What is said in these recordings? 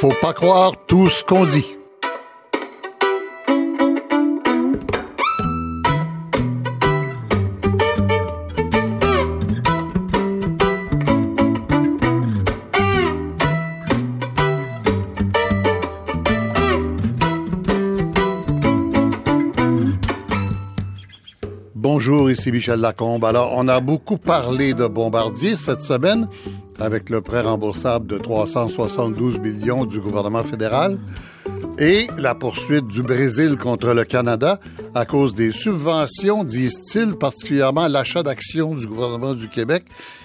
Faut pas croire tout ce qu'on dit. Bonjour, ici Michel Lacombe. Alors, on a beaucoup parlé de Bombardier cette semaine avec le prêt remboursable de 372 millions du gouvernement fédéral et la poursuite du Brésil contre le Canada à cause des subventions, disent-ils, particulièrement l'achat d'actions du gouvernement du Québec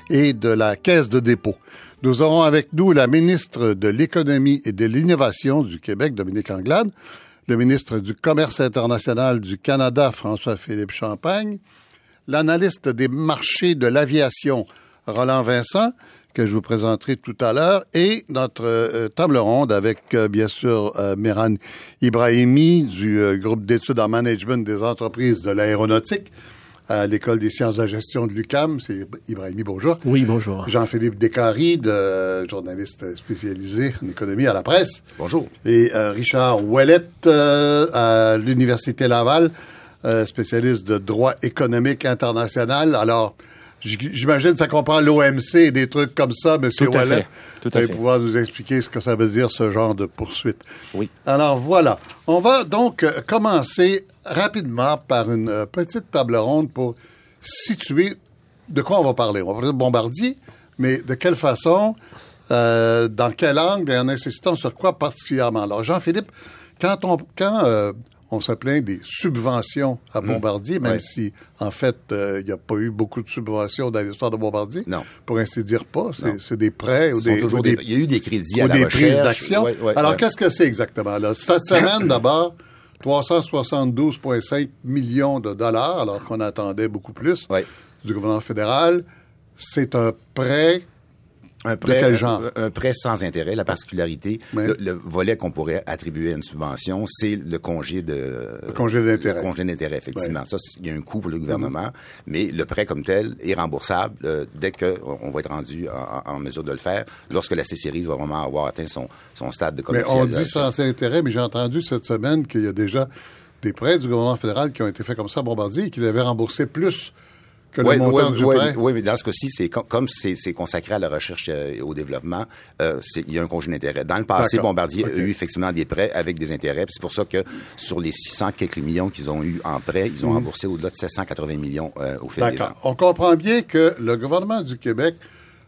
et de la Caisse de dépôt. Nous aurons avec nous la ministre de l'Économie et de l'Innovation du Québec, Dominique Anglade, le ministre du Commerce international du Canada, François-Philippe Champagne, l'analyste des marchés de l'aviation, Roland Vincent, que je vous présenterai tout à l'heure, et notre euh, table ronde avec, euh, bien sûr, euh, Meran Ibrahimi du euh, groupe d'études en management des entreprises de l'aéronautique à l'École des sciences de la gestion de l'UCAM. C'est Ibrahimi, bonjour. Oui, bonjour. Jean-Philippe Descaries, de, journaliste spécialisé en économie à la presse. Bonjour. Et euh, Richard Ouellette euh, à l'Université Laval, euh, spécialiste de droit économique international. Alors, j'imagine ça comprend l'OMC et des trucs comme ça, Monsieur Tout à Ouellette. fait. Tout Vous allez pouvoir nous expliquer ce que ça veut dire, ce genre de poursuite. Oui. Alors voilà, on va donc euh, commencer rapidement par une euh, petite table ronde pour situer de quoi on va parler. On va parler de Bombardier, mais de quelle façon, euh, dans quel angle et en insistant sur quoi particulièrement. Alors Jean-Philippe, quand on quand euh, on se plaint des subventions à Bombardier, même si en fait euh, il n'y a pas eu beaucoup de subventions dans l'histoire de Bombardier, Non. pour ainsi dire pas, c'est des prêts ou des, ou des- Il y a eu des crédits à ou la des recherche. prises d'action. Alors, qu'est-ce que c'est exactement? Là? Cette semaine, d'abord, 372,5 millions de dollars, alors qu'on attendait beaucoup plus du gouvernement fédéral. C'est un prêt Un quel genre? Un, un prêt sans intérêt. La particularité, Ouais. le, le volet qu'on pourrait attribuer à une subvention, c'est le congé de... Le congé d'intérêt. Le congé d'intérêt, effectivement. Ouais. Ça, il y a un coût pour le gouvernement, mais le prêt comme tel est remboursable euh, dès qu'on on va être rendu en, en mesure de le faire, lorsque la C-Series va vraiment avoir atteint son, son stade de Mais on dit commercialisation. sans intérêt, mais j'ai entendu cette semaine qu'il y a déjà des prêts du gouvernement fédéral qui ont été faits comme ça à Bombardier et qu'il avait remboursé plus que le Oui, montant oui, du oui, prêt. oui, mais dans ce cas-ci, c'est com- comme c'est consacré à la recherche euh, et au développement, euh, il y a un congé d'intérêt. Dans le passé. Bombardier a eu effectivement des prêts avec des intérêts. C'est pour ça que sur les 600 quelques millions qu'ils ont eu en prêt, ils ont remboursé au-delà de 780 millions euh, au fil des D'accord. ans. On comprend bien que le gouvernement du Québec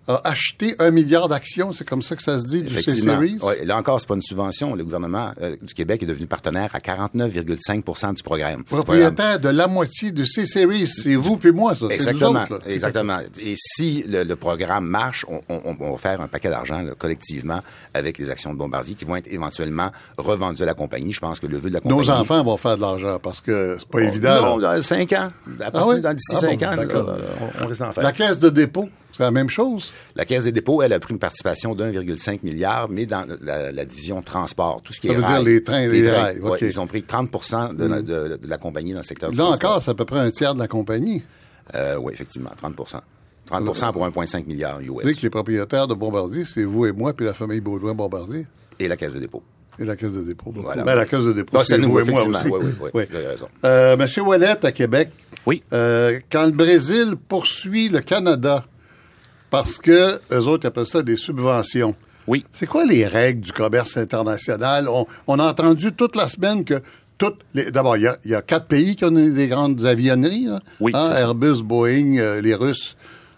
a acheté un milliard d'actions, c'est comme ça que ça se dit, du. C-Series? Ouais, là encore, c'est pas une subvention. Le gouvernement euh, du Québec est devenu partenaire à 49,5 du programme. Propriétaire de la moitié du C-Series. C'est vous puis moi, ça. Nous Exactement, autres, là. exactement. Et si le, le programme marche, on, on- on va faire un paquet d'argent là, collectivement avec les actions de Bombardier qui vont être éventuellement revendues à la compagnie. Je pense que le vœu de la compagnie... Nos enfants vont faire de l'argent parce que c'est pas évident. Non, là. dans 5 ans. À partir, oui? Dans d'ici Ah bon, 5 ans, là, d'accord. on, on risque d'en faire. La caisse de dépôt, c'est la même chose. La Caisse des dépôts, elle a pris une participation de 1,5 milliard, mais dans la, la division transport, tout ce qui Ça est veut dire les trains et les rails, ouais, ok. Ils ont pris 30 de, la- de- de la compagnie dans le secteur du Là encore, c'est à peu près un tiers de la compagnie. Euh, oui, effectivement, 30% 30% pour 1,5 milliard Vous savez US. que les propriétaires de Bombardier, c'est vous et moi, puis la famille Baudouin-Bombardier Et la Caisse de dépôt. et la caisse de dépôt. Voilà. Ben, la caisse de dépôt, c'est nous, et moi effectivement. aussi. Oui, oui, oui, vous avez raison. Euh, Monsieur Ouellette, à Québec, Oui. euh, quand le Brésil poursuit le Canada parce que eux autres appellent ça des subventions, Oui. C'est quoi les règles du commerce international? On, on a entendu toute la semaine que toutes les. D'abord, il y a, il y a quatre pays qui ont des grandes avionneries. Là. Oui, Hein. Airbus, Boeing, euh, les Russes.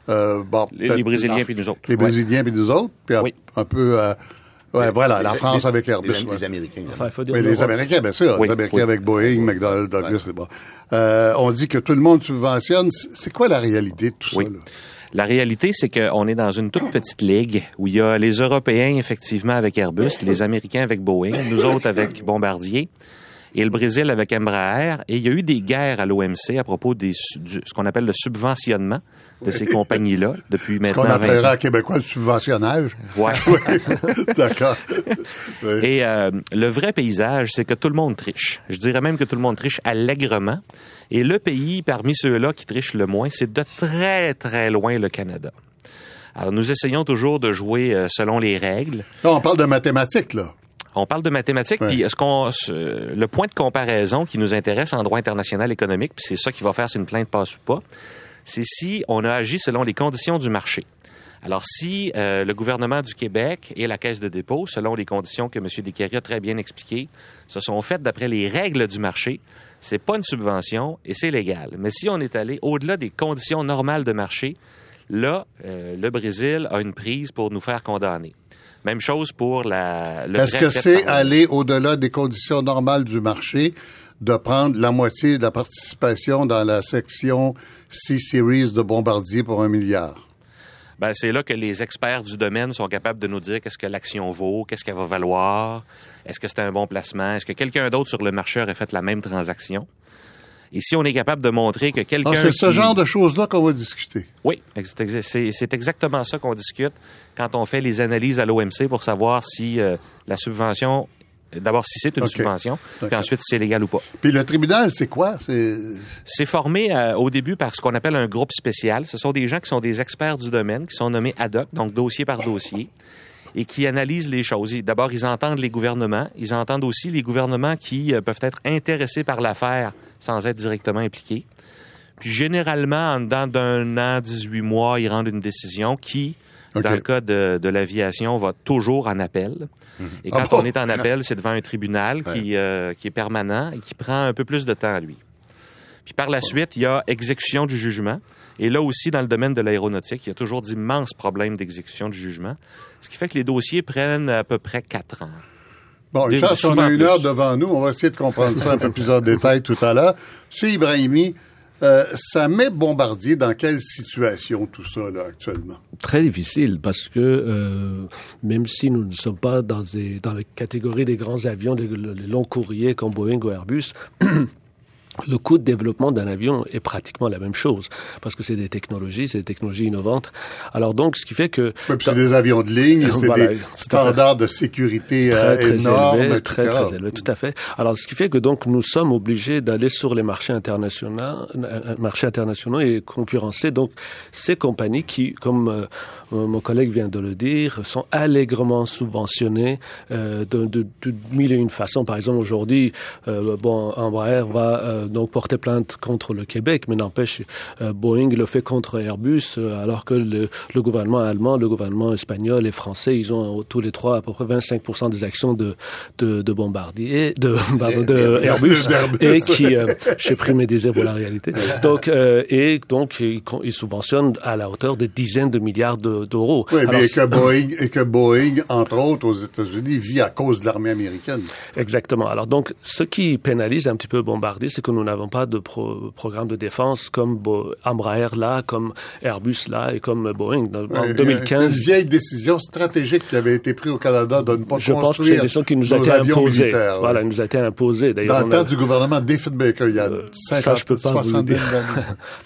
euh, bon, Les- Brésiliens puis nous autres. Les Ouais. Brésiliens puis nous autres. Puis un- Oui. un, peu. euh, ouais, voilà, la France les- avec Airbus. Les, ouais. les Américains. Enfin, faut dire Oui, les. Américains, bien sûr. Oui, les Américains oui. avec Boeing, McDonnell Douglas, c'est bon. Euh, on dit que tout le monde subventionne. C'est c'est quoi la réalité de tout Oui. ça? Là? La réalité, c'est qu'on est dans une toute petite ligue où il y a les Européens, effectivement, avec Airbus, les Américains avec Boeing, nous autres avec Bombardier, et le Brésil avec Embraer. Et il y a eu des guerres à l'OMC à propos des, du, ce qu'on appelle le subventionnement de ces compagnies-là depuis Ce maintenant qu'on 20 appellera ans. en québécois le subventionnage. Ouais. D'accord. Oui. Et euh, le vrai paysage, c'est que tout le monde triche. Je dirais même que tout le monde triche allègrement. Et le pays parmi ceux-là qui trichent le moins, c'est de très, très loin le Canada. Alors, nous essayons toujours de jouer euh, selon les règles. On parle de mathématiques, là. On parle de mathématiques, puis est-ce qu'on le point de comparaison qui nous intéresse en droit international économique, puis c'est ça qui va faire si une plainte passe ou pas, c'est si on a agi selon les conditions du marché. Alors, si euh, le gouvernement du Québec et la Caisse de dépôt, selon les conditions que M. Descaries a très bien expliquées, se sont faites d'après les règles du marché, c'est pas une subvention et c'est légal. Mais si on est allé au-delà des conditions normales de marché, là, euh, le Brésil a une prise pour nous faire condamner. Même chose pour la. Est-ce que c'est aller au-delà des conditions normales du marché de prendre la moitié de la participation dans la section C-Series de Bombardier pour un milliard? Ben, c'est là que les experts du domaine sont capables de nous dire qu'est-ce que l'action vaut, qu'est-ce qu'elle va valoir, est-ce que c'est un bon placement, est-ce que quelqu'un d'autre sur le marché aurait fait la même transaction. Et si on est capable de montrer que quelqu'un... Ah, c'est ce genre de choses-là qu'on va discuter. Oui, c'est exactement ça qu'on discute quand on fait les analyses à l'OMC pour savoir si euh, la subvention D'abord, si c'est une subvention, puis ensuite, si c'est légal ou pas. Puis le tribunal, c'est quoi? C'est formé euh, au début par ce qu'on appelle un groupe spécial. Ce sont des gens qui sont des experts du domaine, qui sont nommés ad hoc, donc dossier par dossier, et qui analysent les choses. D'abord, ils entendent les gouvernements. Ils entendent aussi les gouvernements qui euh, peuvent être intéressés par l'affaire sans être directement impliqués. Puis généralement, en dedans d'un an, 18 mois, ils rendent une décision qui, dans le cas de, de l'aviation, va toujours en appel. Mhm. Et quand ah on est en appel, c'est devant un tribunal qui, euh, qui est permanent et qui prend un peu plus de temps à lui. Puis par la suite, il y a exécution du jugement. Et là aussi, dans le domaine de l'aéronautique, il y a toujours d'immenses problèmes d'exécution du jugement, ce qui fait que les dossiers prennent à peu près quatre ans. Bon, ça, on a une heure devant nous, on va essayer de comprendre ça un peu plus en détail tout à l'heure. Monsieur Ibrahimi, euh, ça met Bombardier dans quelle situation tout ça là actuellement? Très difficile parce que euh, même si nous ne sommes pas dans, dans la catégorie des grands avions, des, longs courriers comme Boeing ou Airbus, le coût de développement d'un avion est pratiquement la même chose parce que c'est des technologies, c'est des technologies innovantes. Alors donc, ce qui fait que c'est des avions de ligne, c'est des standards de sécurité très, euh, énormes, élevé, très très élevés, tout à fait. Alors ce qui fait que donc nous sommes obligés d'aller sur les marchés internationaux, euh, marchés internationaux et concurrencer donc ces compagnies qui, comme euh, mon collègue vient de le dire, sont allègrement subventionnées de, de, de, mille et une façons. Par exemple, aujourd'hui, bon, Embraer va donc porter plainte contre le Québec, mais n'empêche, euh, Boeing le fait contre Airbus, euh, alors que le, le, gouvernement allemand, le gouvernement espagnol et français, ils ont tous les trois à peu près 25% des actions de, de, de Bombardier, de, pardon, de Airbus, et qui, euh, j'ai pris mes désirs pour la réalité. Donc, euh, et donc, ils, ils, subventionnent à la hauteur de dizaines de milliards d'euros. oui, mais que Boeing, et que Boeing, entre autres, aux États-Unis, vit à cause de l'armée américaine. Exactement. Alors donc, ce qui pénalise un petit peu Bombardier, c'est que nous n'avons pas de programme de défense comme Embraer là, comme Airbus là et comme Boeing. En 2015, une vieille décision stratégique qui avait été prise au Canada de ne pas je construire pense que c'est une décision qui nous a été imposée. Voilà, nous a été imposée. Dans le temps du gouvernement Diefenbaker, il y a euh, 50, ça, je peux pas 70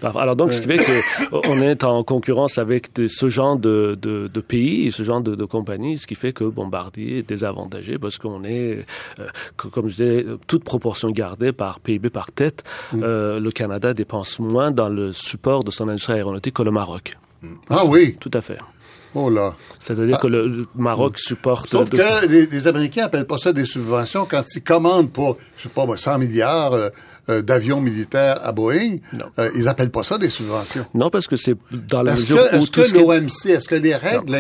Alors donc, ce qui fait qu'on est en concurrence avec ce genre de, de, de pays, ce genre de, de compagnies, ce qui fait que Bombardier est désavantagé parce qu'on est, euh, comme je disais, toute proportion gardée par PIB par tête, mm. euh, le Canada dépense moins dans le support de son industrie aéronautique que le Maroc. Ah oui? Tout à fait. Oh là. C'est-à-dire que le Maroc supporte... Sauf que les, les, Américains appellent pas ça des subventions quand ils commandent pour, je sais pas, 100 milliards... Euh, euh, d'avions militaires à Boeing, euh, ils appellent pas ça des subventions. Non, parce que c'est dans la mesure où... Est-ce que l'OMC, est-ce que les règles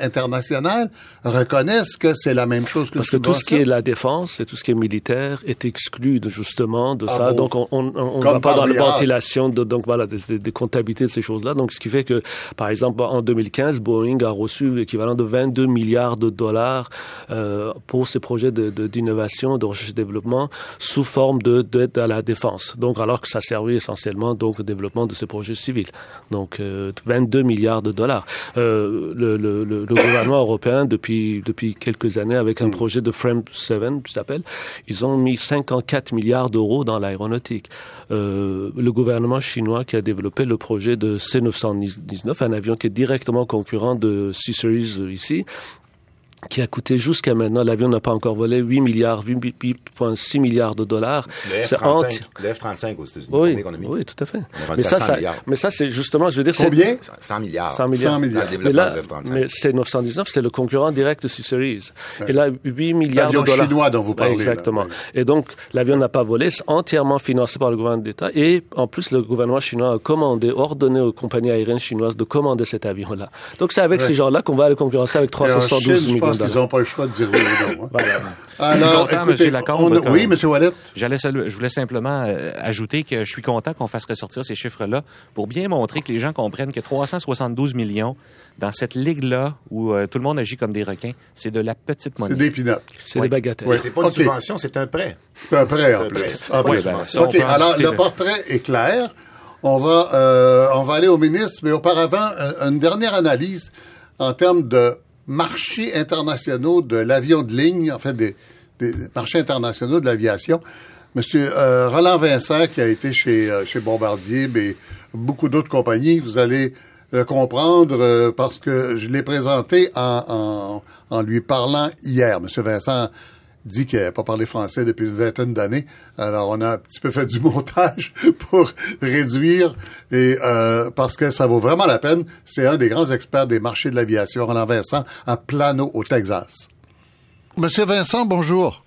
internationales reconnaissent que c'est la même chose que Parce que tout ce qui est la défense et tout ce qui est militaire est exclu de, justement de ah ça. Donc, on on, va pas dans la ventilation, de, donc voilà, des, des, comptabilités de ces choses-là. Donc, ce qui fait que, par exemple, en 2015, Boeing a reçu l'équivalent de 22 milliards de dollars euh, pour ses projets d'innovation, de, de, de recherche et développement sous forme de d'aide à la défense. Donc, alors que ça servait essentiellement donc au développement de ces projets civils. Donc, 22 euh, milliards de dollars. Euh, le, gouvernement européen, depuis depuis quelques années, avec un projet de Frame 7, qui s'appelle, ils ont mis 54 milliards d'euros dans l'aéronautique. Euh, le gouvernement chinois qui a développé le projet de C919, un avion qui est directement concurrent de C-Series ici, qui a coûté jusqu'à maintenant, l'avion n'a pas encore volé 8 milliards, 8,6 milliards de dollars. Le F-35, le F-35 aux États-Unis. Oui, oui, tout à fait. Mais ça, ça, mais ça, c'est justement, je veux dire, Combien? 100 milliards. 100 milliards. 100 milliards. Mais, là, mais c'est 919, c'est le concurrent direct de C-Series. Et là, 8 milliards de dollars. chinois dont vous parlez. Exactement. Là, Et donc, l'avion n'a pas volé, c'est entièrement financé par le gouvernement d'État. Et en plus, le gouvernement chinois a commandé, ordonné aux compagnies aériennes chinoises de commander cet avion-là. Donc, c'est avec ces gens-là qu'on va aller concurrencer avec 372 millions Ils n'ont pas le choix de dire oui ou non. Hein. Alors, écoutez, Lacombe, on, oui, M. Wallet. J'allais, je voulais simplement euh, ajouter que je suis content qu'on fasse ressortir ces chiffres-là pour bien montrer que les gens comprennent que 372 millions dans cette ligue-là où euh, tout le monde agit comme des requins, c'est de la petite monnaie. C'est des pinottes. C'est des bagatelles. Oui. C'est pas une okay. subvention, c'est un prêt. C'est un prêt, en plus. En plus. Ben, OK, alors le portrait est clair. On va, euh, on va aller au ministre, mais auparavant, une dernière analyse en termes de marchés internationaux de l'avion de ligne, en fait, des, marchés internationaux de l'aviation. Monsieur euh, Roland Vincent, qui a été chez, euh, chez Bombardier, mais beaucoup d'autres compagnies, vous allez le comprendre euh, parce que je l'ai présenté en, en, en, lui parlant hier. Monsieur Vincent dit qu'il n'a pas parlé français depuis une vingtaine d'années. Alors, on a un petit peu fait du montage pour réduire et euh, parce que ça vaut vraiment la peine. C'est un des grands experts des marchés de l'aviation, Roland Vincent, à Plano, au Texas. Monsieur Vincent, bonjour.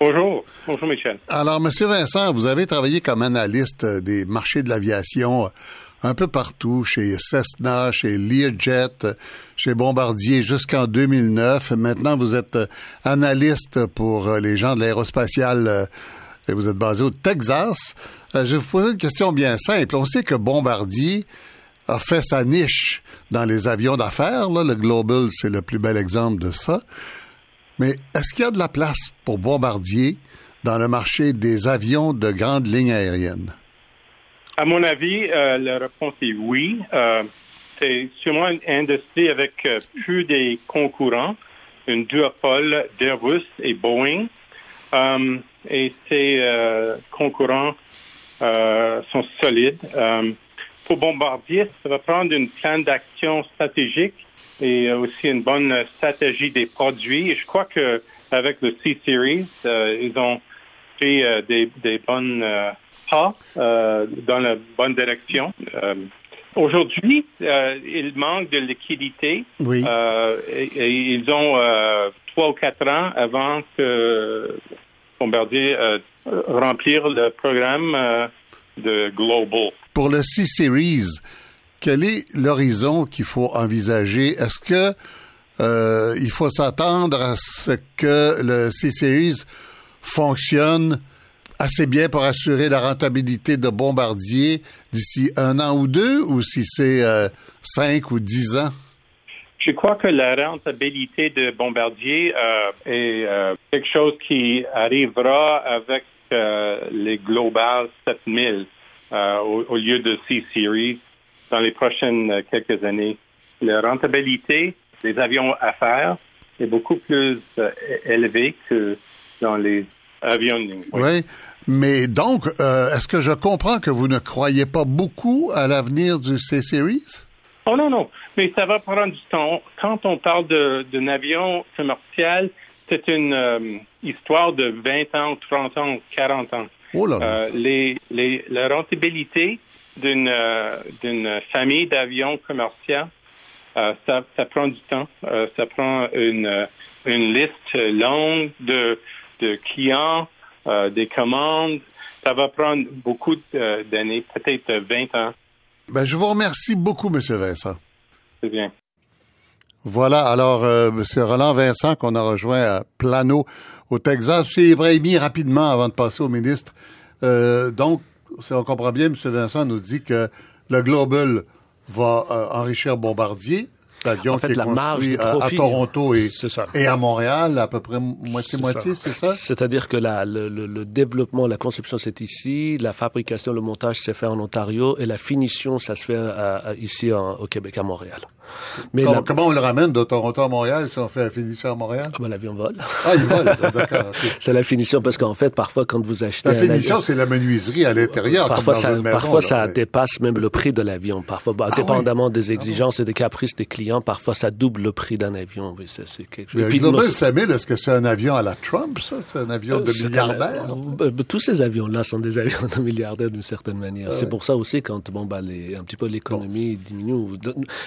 Bonjour. Bonjour, Michel. Alors, Monsieur Vincent, vous avez travaillé comme analyste des marchés de l'aviation un peu partout, chez Cessna, chez Learjet, chez Bombardier jusqu'en 2009. Maintenant, vous êtes analyste pour les gens de l'aérospatiale et vous êtes basé au Texas. Je vais vous poser une question bien simple. On sait que Bombardier a fait sa niche dans les avions d'affaires. Le Global, c'est le plus bel exemple de ça. Mais est-ce qu'il y a de la place pour Bombardier dans le marché des avions de grandes lignes aériennes? À mon avis, euh, la réponse est oui. Euh, c'est sûrement une industrie avec euh, plus des concurrents, une duopole d'Airbus et Boeing. Euh, et ces euh, concurrents sont solides. pour Bombardier, ça va prendre une plan d'action stratégique et aussi une bonne stratégie des produits. Et je crois que avec le C-Series, ils ont fait des, des bonnes pas euh, dans la bonne direction. Euh, Aujourd'hui, euh, il manque de liquidité. Oui. Et, et, ils ont trois ou quatre ans avant que Bombardier remplir le programme de Global. Pour le C-Series, quel est l'horizon qu'il faut envisager? Est-ce que euh, il faut s'attendre à ce que le C-Series fonctionne assez bien pour assurer la rentabilité de Bombardier d'ici un an ou deux, ou si c'est euh, cinq ou dix ans? Je crois que la rentabilité de Bombardier euh, est euh, quelque chose qui arrivera avec les Global 7000 euh, au, au, lieu de C-Series dans les prochaines quelques années. La rentabilité des avions à faire est beaucoup plus élevée que dans les avions de ligne. Oui. Mais donc, euh, est-ce que je comprends que vous ne croyez pas beaucoup à l'avenir du C-Series? Oh non, non. Mais ça va prendre du temps. Quand on parle d'un avion commercial, c'est une euh, histoire de 20 ans, 30 ans, 40 ans. Oh là là. Euh, les, les, la rentabilité d'une d'une famille d'avions commerciaux, ça, ça prend du temps. ça prend une, une liste longue de, de clients euh, des commandes. Ça va prendre beaucoup euh, d'années, peut-être 20 ans. Ben, je vous remercie beaucoup, M. Vincent. C'est bien. Voilà, alors, euh, M. Roland Vincent, qu'on a rejoint à Plano, au Texas. M. Ibrahimi, rapidement, avant de passer au ministre. Euh, donc, si on comprend bien, M. Vincent nous dit que le Global va euh, enrichir Bombardier l'avion en fait, qui est la marge de construit à, à profit, Toronto et, c'est ça. et à Montréal, à peu près moitié-moitié, c'est ça? C'est-à-dire que la, le, le, le développement, la conception, c'est ici, la fabrication, le montage s'est fait en Ontario et la finition, ça se fait à, à, ici en, au Québec, à Montréal. Mais comment, la... comment, on le ramène de Toronto à Montréal si on fait la finition à Montréal? Ah ben, l'avion vole. Ah, il vole, d'accord. Okay. c'est la finition parce qu'en fait, parfois, quand vous achetez. La finition, c'est la menuiserie à l'intérieur. Parfois, ça, maison, parfois là, ça mais... dépasse même le prix de l'avion. Parfois, bah, ah, dépendamment oui. des exigences ah, et des caprices des clients payant. Parfois, ça double le prix d'un avion. Oui, ça, c'est quelque chose. Le Global 5000, est-ce que c'est un avion à la Trump, ça? C'est un avion de milliardaire? tous ces avions-là sont des avions de milliardaires d'une certaine manière. C'est pour ça aussi quand, bon, bah, les, un petit peu l'économie diminue.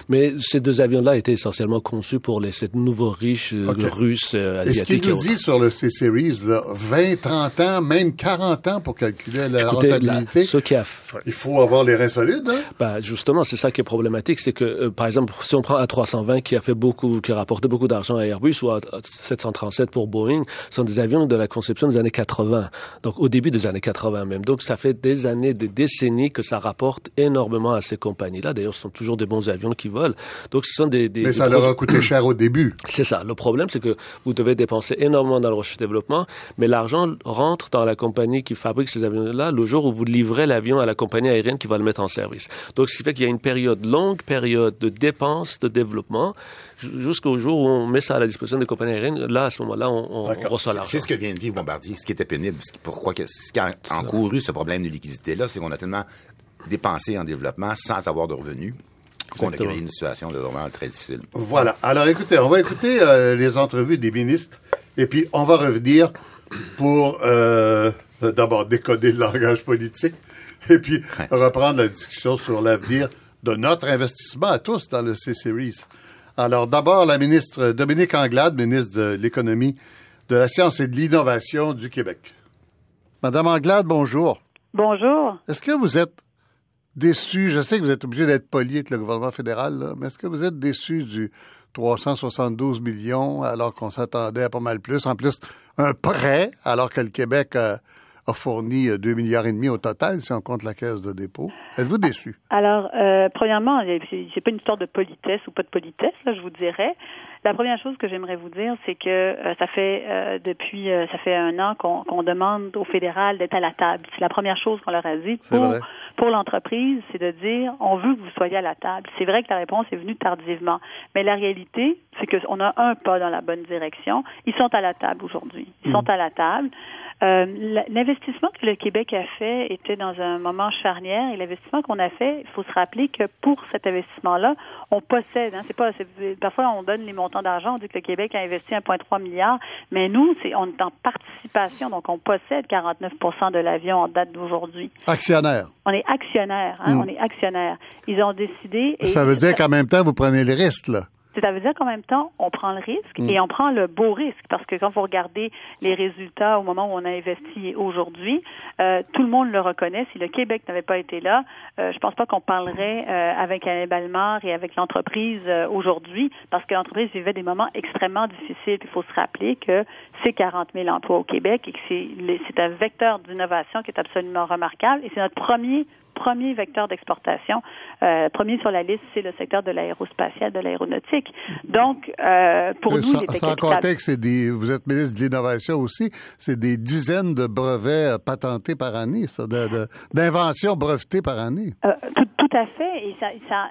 Mais ces deux avions-là étaient essentiellement conçus pour les, cette nouveau riche okay. russe, asiatique. Est-ce qu'il nous dit sur le C-Series, 20, 30 ans, même 40 ans pour calculer la rentabilité? ce qui a... Il faut avoir les reins solides, hein? Bah, justement, c'est ça qui est problématique, c'est que, euh, par exemple, si on prend A320 qui a fait beaucoup, qui a rapporté beaucoup d'argent à Airbus ou A737 pour Boeing, sont des avions de la conception des années 80. Donc, au début des années 80 même. Donc, ça fait des années, des décennies que ça rapporte énormément à ces compagnies-là. D'ailleurs, ce sont toujours des bons avions qui volent. Donc, ce sont des... des Mais ça leur a coûté cher au début. C'est ça. Le problème, c'est que vous devez dépenser énormément dans le recherche et développement, mais l'argent rentre dans la compagnie qui fabrique ces avions-là le jour où vous livrez l'avion à la compagnie aérienne qui va le mettre en service. Donc, ce qui fait qu'il y a une période, longue période de dépenses, de développement, jusqu'au jour où on met ça à la disposition des compagnies aériennes. Là, à ce moment-là, on, on, on reçoit l'argent. C'est ce que vient de vivre Bombardier, ce qui était pénible. Pourquoi, ce qui a encouru ce problème de liquidité-là, c'est qu'on a tellement dépensé en développement sans avoir de revenus qu'on a créé une situation de vraiment très difficile. Voilà. Alors, écoutez, on va écouter euh, les entrevues des ministres et puis on va revenir pour euh, d'abord décoder le langage politique et puis ouais. reprendre la discussion sur l'avenir de notre investissement à tous dans le C-Series. Alors, d'abord, la ministre Dominique Anglade, ministre de l'Économie, de la Science et de l'Innovation du Québec. Madame Anglade, bonjour. Bonjour. Est-ce que vous êtes déçu, je sais que vous êtes obligé d'être poli avec le gouvernement fédéral, là, mais est-ce que vous êtes déçu du 372 millions alors qu'on s'attendait à pas mal plus? En plus, un prêt alors que le Québec a, a fourni 2 milliards et demi au total si on compte la caisse de dépôt. Êtes-vous déçu? Alors, euh, premièrement, c'est pas une histoire de politesse ou pas de politesse, là, je vous dirais. La première chose que j'aimerais vous dire, c'est que euh, ça fait euh, depuis euh, ça fait un an qu'on qu demande au fédéral d'être à la table. C'est la première chose qu'on leur a dit pour pour l'entreprise, c'est de dire on veut que vous soyez à la table. C'est vrai que la réponse est venue tardivement, mais la réalité, c'est qu'on a un pas dans la bonne direction. Ils sont à la table aujourd'hui. Ils mmh. sont à la table. Euh, l'investissement que le Québec a fait était dans un moment charnière et l'investissement qu'on a fait, il faut se rappeler que pour cet investissement-là, on possède. Hein, c'est pas parfois on donne les montants d'argent, on dit que le Québec a investi 1,3 milliard, mais nous, c'est on est en participation, donc on possède 49% de l'avion en date d'aujourd'hui. Actionnaire. On est actionnaire, hein, mmh. on est actionnaire. Ils ont décidé. Et ça veut dire qu'en même temps, vous prenez les risques là. Ça veut dire qu'en même temps, on prend le risque mm. et on prend le beau risque parce que quand vous regardez les résultats au moment où on a investi aujourd'hui, euh, tout le monde le reconnaît. Si le Québec n'avait pas été là, euh, je pense pas qu'on parlerait euh, avec Alain Balmar et avec l'entreprise euh, aujourd'hui parce que l'entreprise vivait des moments extrêmement difficiles. Il faut se rappeler que c'est 40 000 emplois au Québec et que c'est un vecteur d'innovation qui est absolument remarquable et c'est notre premier premier vecteur d'exportation. Euh, premier sur la liste, c'est le secteur de l'aérospatial, de l'aéronautique. Donc, euh, pour nous, sans, il était sans des, vous êtes ministre de l'innovation aussi, c'est des dizaines de brevets patentés par année, ça, d'inventions brevetées par année. Euh, tout, à fait, et ça, ça,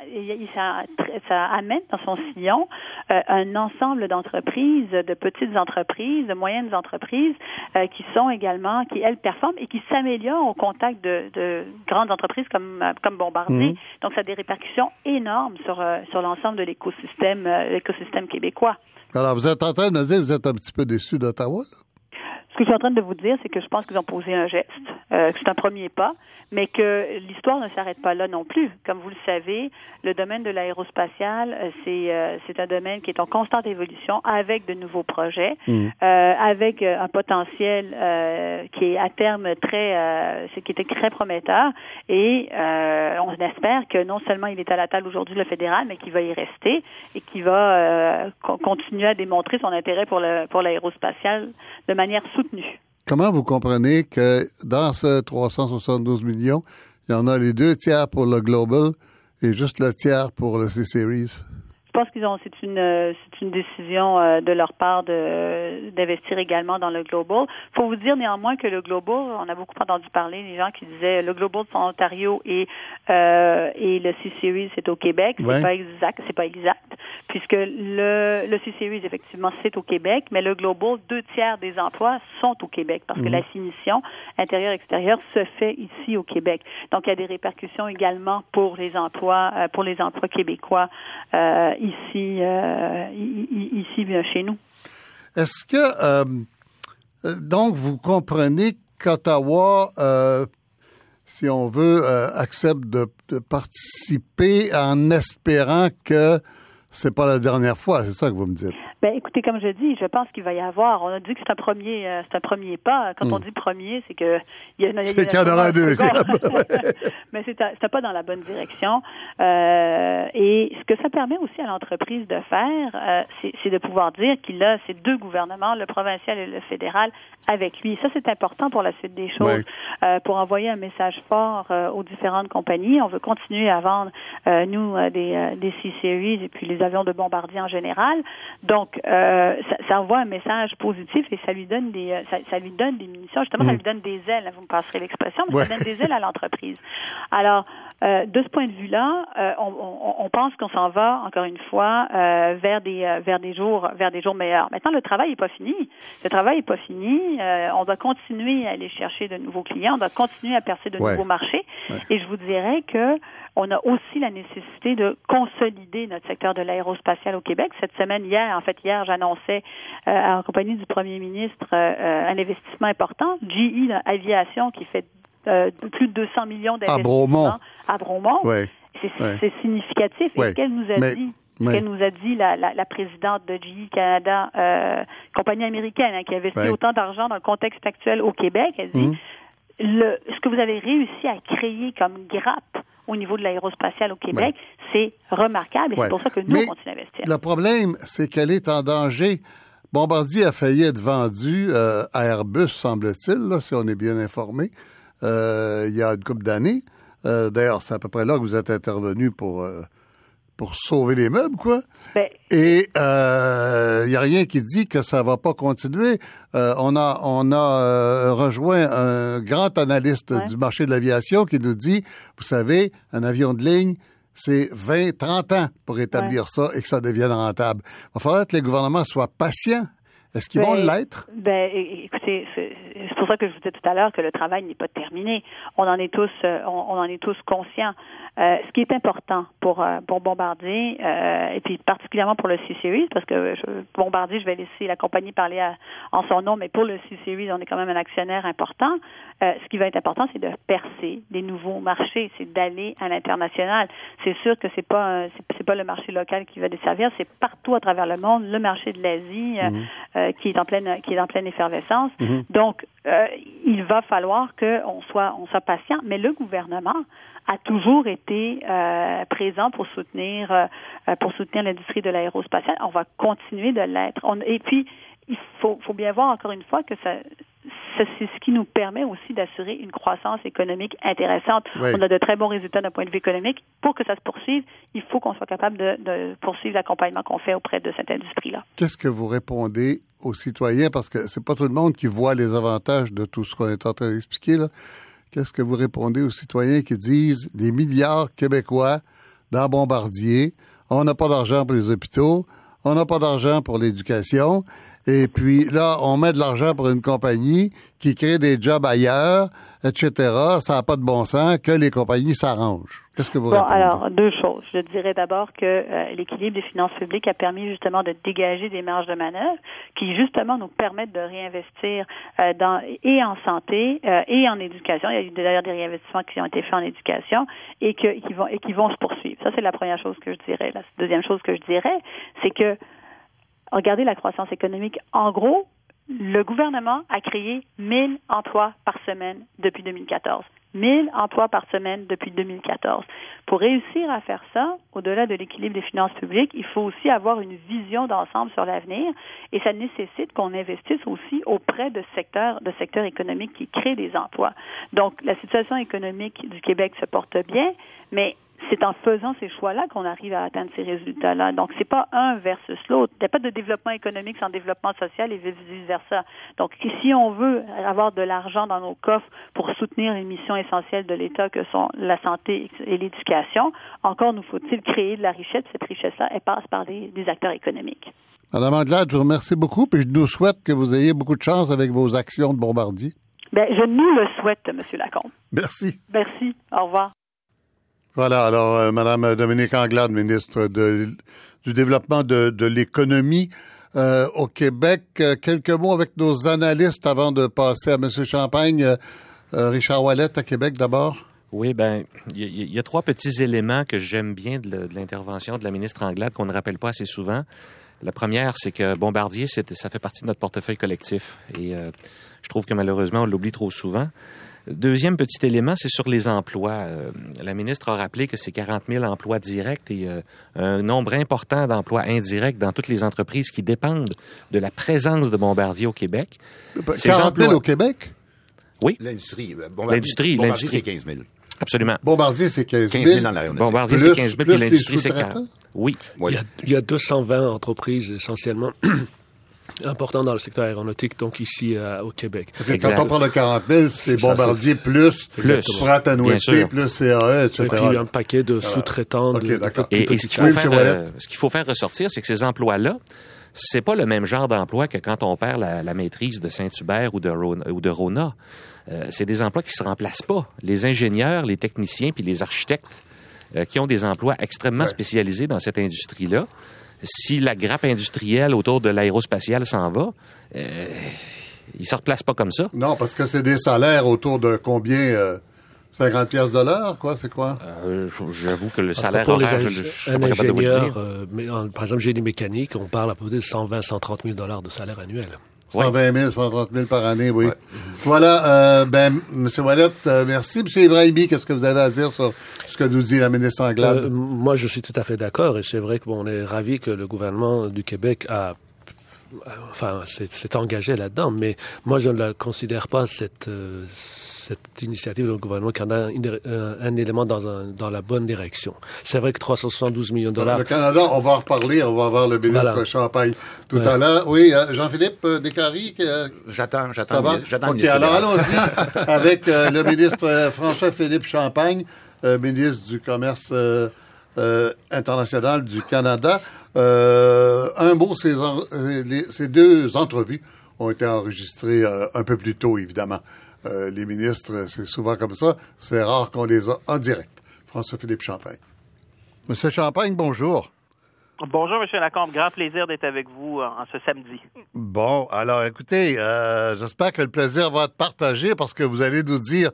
ça, ça amène dans son sillon euh, un ensemble d'entreprises, de petites entreprises, de moyennes entreprises, euh, qui sont également, qui elles performent et qui s'améliorent au contact de, de grandes entreprises comme comme Bombardier. Mmh. Donc, ça a des répercussions énormes sur euh, sur l'ensemble de l'écosystème l'écosystème québécois. Alors, vous êtes en train de me dire que vous êtes un petit peu déçu d'Ottawa, là? Je suis en train de vous dire, c'est que je pense qu'ils ont posé un geste, euh, que c'est un premier pas, mais que l'histoire ne s'arrête pas là non plus. Comme vous le savez, le domaine de l'aérospatial, euh, c'est euh, c'est un domaine qui est en constante évolution avec de nouveaux projets, mmh. euh, avec un potentiel qui est à terme très, qui était très prometteur. Et on espère que non seulement il est à la table aujourd'hui le fédéral, mais qu'il va y rester et qu'il va continuer à démontrer son intérêt pour le pour l'aérospatial de manière soutenue. Comment vous comprenez que dans ce 372 millions, il y en a les deux tiers pour le Global et juste le tiers pour le C-Series? Je pense qu'ils ont c'est une c'est une décision euh, de leur part de d'investir également dans le global. Faut vous dire néanmoins que le global, on a beaucoup entendu parler des gens qui disaient le global c'est en Ontario et euh, et le C series c'est au Québec. C'est ouais. pas exact, c'est pas exact puisque le le C series effectivement c'est au Québec, mais le global deux tiers des emplois sont au Québec parce mmh. que la finition intérieure extérieure se fait ici au Québec. Donc il y a des répercussions également pour les emplois euh, pour les emplois québécois euh, ici, ici chez nous. Est-ce que donc vous comprenez qu'Ottawa si on veut, accepte de, participer en espérant que c'est pas la dernière fois, c'est ça que vous me dites? Ben, écoutez, comme je dis, je pense qu'il va y avoir. On a dit que c'est un premier, euh, c'est un premier pas. Quand on hmm. dit premier, c'est que il y, a, c'est qu'il y en aura un deuxième. Mais c'est, pas dans la bonne direction. Euh, et ce que ça permet aussi à l'entreprise de faire, euh, c'est, de pouvoir dire qu'il a ces deux gouvernements, le provincial et le fédéral, avec lui. Ça, c'est important pour la suite des choses, euh, pour envoyer un message fort euh, aux différentes compagnies. On veut continuer à vendre nous des, des C-Series et puis les avions de bombardier en général. Donc euh, ça, envoie un message positif et ça lui donne des, euh, ça, lui donne des munitions. Justement, ça mm. lui donne des ailes. Vous me passerez l'expression, mais ça donne des ailes à l'entreprise. Alors, euh, de ce point de vue-là, on, pense qu'on s'en va encore une fois vers des vers des jours vers des jours meilleurs. Maintenant, le travail n'est pas fini. Le travail n'est pas fini. on doit continuer à aller chercher de nouveaux clients. On doit continuer à percer de nouveaux marchés. Et je vous dirais que on a aussi la nécessité de consolider notre secteur de l'aérospatial au Québec. Cette semaine, hier, en fait, hier, j'annonçais euh, en compagnie du premier ministre euh, euh, un investissement important, GE Aviation, qui fait plus de 200 millions d'investissements à Bromont. C'est significatif. Et ce qu'elle nous a dit, ce qu'elle nous a dit, la, la, présidente de GE Canada, compagnie américaine, hein, qui investit autant d'argent dans le contexte actuel au Québec, elle dit, hum. le, ce que vous avez réussi à créer comme grappe au niveau de l'aérospatial au Québec, c'est remarquable et c'est pour ça que nous, on continue à investir. Le problème, c'est qu'elle est en danger. Bombardier a failli être vendu euh, à Airbus, semble-t-il, si on est bien informé, euh, il y a une couple d'années. Euh, d'ailleurs, c'est à peu près là que vous êtes intervenu pour pour sauver les meubles, quoi. Ben, Et il euh, n'y a rien qui dit que ça va pas continuer. Euh, on a on a euh, rejoint un grand analyste du marché de l'aviation qui nous dit, vous savez, un avion de ligne, c'est 20, 30 ans pour établir ça et que ça devienne rentable. Il va falloir que les gouvernements soient patients. Est-ce qu'ils vont ben, l'être? Ben, écoutez, pour ça que je vous disais tout à l'heure que le travail n'est pas terminé. On en est tous, on, on en est tous conscients. Euh, ce qui est important pour euh, pour Bombardier euh, et puis particulièrement pour le C-Series parce que je, Bombardier, je vais laisser la compagnie parler en son nom, mais pour le C-Series, on est quand même un actionnaire important. ce qui va être important, c'est de percer des nouveaux marchés, c'est d'aller à l'international. C'est sûr que c'est pas c'est pas le marché local qui va desservir, c'est partout à travers le monde le marché de l'Asie mhm. qui est en pleine qui est en pleine effervescence. Mhm. Donc il va falloir qu'on soit on soit patient, mais le gouvernement a toujours été euh, présent pour soutenir euh, pour soutenir l'industrie de l'aérospatiale. On va continuer de l'être. Et puis il faut, faut bien voir encore une fois que ça, c'est ce qui nous permet aussi d'assurer une croissance économique intéressante. On a de très bons résultats d'un point de vue économique. Pour que ça se poursuive, il faut qu'on soit capable de, de poursuivre l'accompagnement qu'on fait auprès de cette industrie-là. Qu'est-ce que vous répondez aux citoyens? Parce que c'est pas tout le monde qui voit les avantages de tout ce qu'on est en train d'expliquer. Là. Qu'est-ce que vous répondez aux citoyens qui disent les milliards québécois dans Bombardier, on n'a pas d'argent pour les hôpitaux, on n'a pas d'argent pour l'éducation, et puis là, on met de l'argent pour une compagnie qui crée des jobs ailleurs, etc. Ça n'a pas de bon sens que les compagnies s'arrangent. Qu'est-ce que vous bon, alors, deux choses. Je dirais d'abord que euh, l'équilibre des finances publiques a permis justement de dégager des marges de manœuvre qui justement nous permettent de réinvestir euh, dans et en santé euh, et en éducation. Il y a eu d'ailleurs des réinvestissements qui ont été faits en éducation et que, qui vont et qui vont se poursuivre. Ça, c'est la première chose que je dirais. La deuxième chose que je dirais, c'est que regardez la croissance économique. En gros, le gouvernement a créé 1000 emplois par semaine depuis 2014. 1000 emplois par semaine depuis 2014. Pour réussir à faire ça, au-delà de l'équilibre des finances publiques, il faut aussi avoir une vision d'ensemble sur l'avenir et ça nécessite qu'on investisse aussi auprès de secteurs, de secteurs économiques qui créent des emplois. Donc, la situation économique du Québec se porte bien, mais c'est en faisant ces choix-là qu'on arrive à atteindre ces résultats-là. Donc, c'est pas un versus l'autre. Il n'y a pas de développement économique sans développement social et vice-versa. Donc, si on veut avoir de l'argent dans nos coffres pour soutenir les missions essentielles de l'État que sont la santé et l'éducation, encore nous faut-il créer de la richesse. Cette richesse-là, elle passe par des, acteurs économiques. Madame Anglade, je vous remercie beaucoup, puis je nous souhaite que vous ayez beaucoup de chance avec vos actions de bombardier. Bien, je nous le souhaite, M. Lacombe. Merci. Merci. Au revoir. Voilà, alors, euh, Madame Dominique Anglade, ministre de, du développement de, de l'économie euh, au Québec. Euh, quelques mots avec nos analystes avant de passer à M. Champagne. Euh, Richard Wallet à Québec d'abord. Oui, ben, il y, a trois petits éléments que j'aime bien de l'intervention de la ministre Anglade qu'on ne rappelle pas assez souvent. La première, c'est que Bombardier, ça fait partie de notre portefeuille collectif. Et je trouve que malheureusement, on l'oublie trop souvent. Deuxième petit élément, c'est sur les emplois. Euh, la ministre a rappelé que c'est 40 000 emplois directs et euh, un nombre important d'emplois indirects dans toutes les entreprises qui dépendent de la présence de Bombardier au Québec. 40 000 au Québec? Oui. L'industrie. Euh, l'industrie. Bombardier, c'est 15 000. Absolument. Bombardier, c'est 15 000. 15 000 dans l'aéronautique. Bombardier, c'est 15 000, puis l'industrie, c'est 40 Oui. Il y, a, il y a 220 entreprises essentiellement important dans le secteur aéronautique, donc ici euh, au Québec. Quand on parle de 40 000, c'est Bombardier plus, plus Pratt Whitney, plus CAE, etc. Et puis un paquet de sous-traitants. Okay, d'accord. Et, et ce qu'il faut, faire, euh, ce qu'il faut faire ressortir, c'est que ces emplois-là, c'est pas le même genre d'emploi que quand on perd la, la maîtrise de Saint-Hubert ou de Rona. Ou de Rona. Euh, c'est des emplois qui se remplacent pas. Les ingénieurs, les techniciens puis les architectes euh, qui ont des emplois extrêmement ouais. spécialisés dans cette industrie-là, si la grappe industrielle autour de l'aérospatiale s'en va, euh, il ne se replace pas comme ça. Non, parce que c'est des salaires autour de combien euh, 50 pièces de l'heure, quoi, c'est quoi? Euh, J'avoue que le salaire pour horaire, les je, je, je un pas capable de vous le dire. euh, mais en- par exemple, génie mécanique, on parle à peu près de 120, 130 000 dollars de salaire annuel. 120 000, 130 000 par année, oui. Voilà, euh, ben, M. Wallet, euh, merci. M. Ibrahimi, qu'est-ce que vous avez à dire sur ce que nous dit la ministre Anglade? Euh, moi, je suis tout à fait d'accord, et c'est vrai qu'on est ravi que le gouvernement du Québec a enfin, s'est engagé là-dedans, mais moi, je ne la considère pas cette, euh, cette initiative du gouvernement Canada une- un, un élément dans, un, dans la bonne direction. C'est vrai que 372 millions de dollars, Le Canada, on va en reparler, on va voir le ministre Voilà. Champagne tout Ouais. à l'heure. Oui, euh, Jean-Philippe euh, Descaries, que- J'attends, ça j'attends. J'attends OK, alors allons-y avec euh, le ministre euh, François-Philippe Champagne, euh, ministre du Commerce euh, euh, international du Canada. Euh, un mot, ces, en- euh, les- ces deux entrevues ont été enregistrées euh, un peu plus tôt, évidemment. Euh, les ministres, c'est souvent comme ça. C'est rare qu'on les a en direct. François-Philippe Champagne. Monsieur Champagne, bonjour. Bonjour, M. Lacombe. Grand plaisir d'être avec vous en ce samedi. Bon, alors écoutez, euh, j'espère que le plaisir va être partagé parce que vous allez nous dire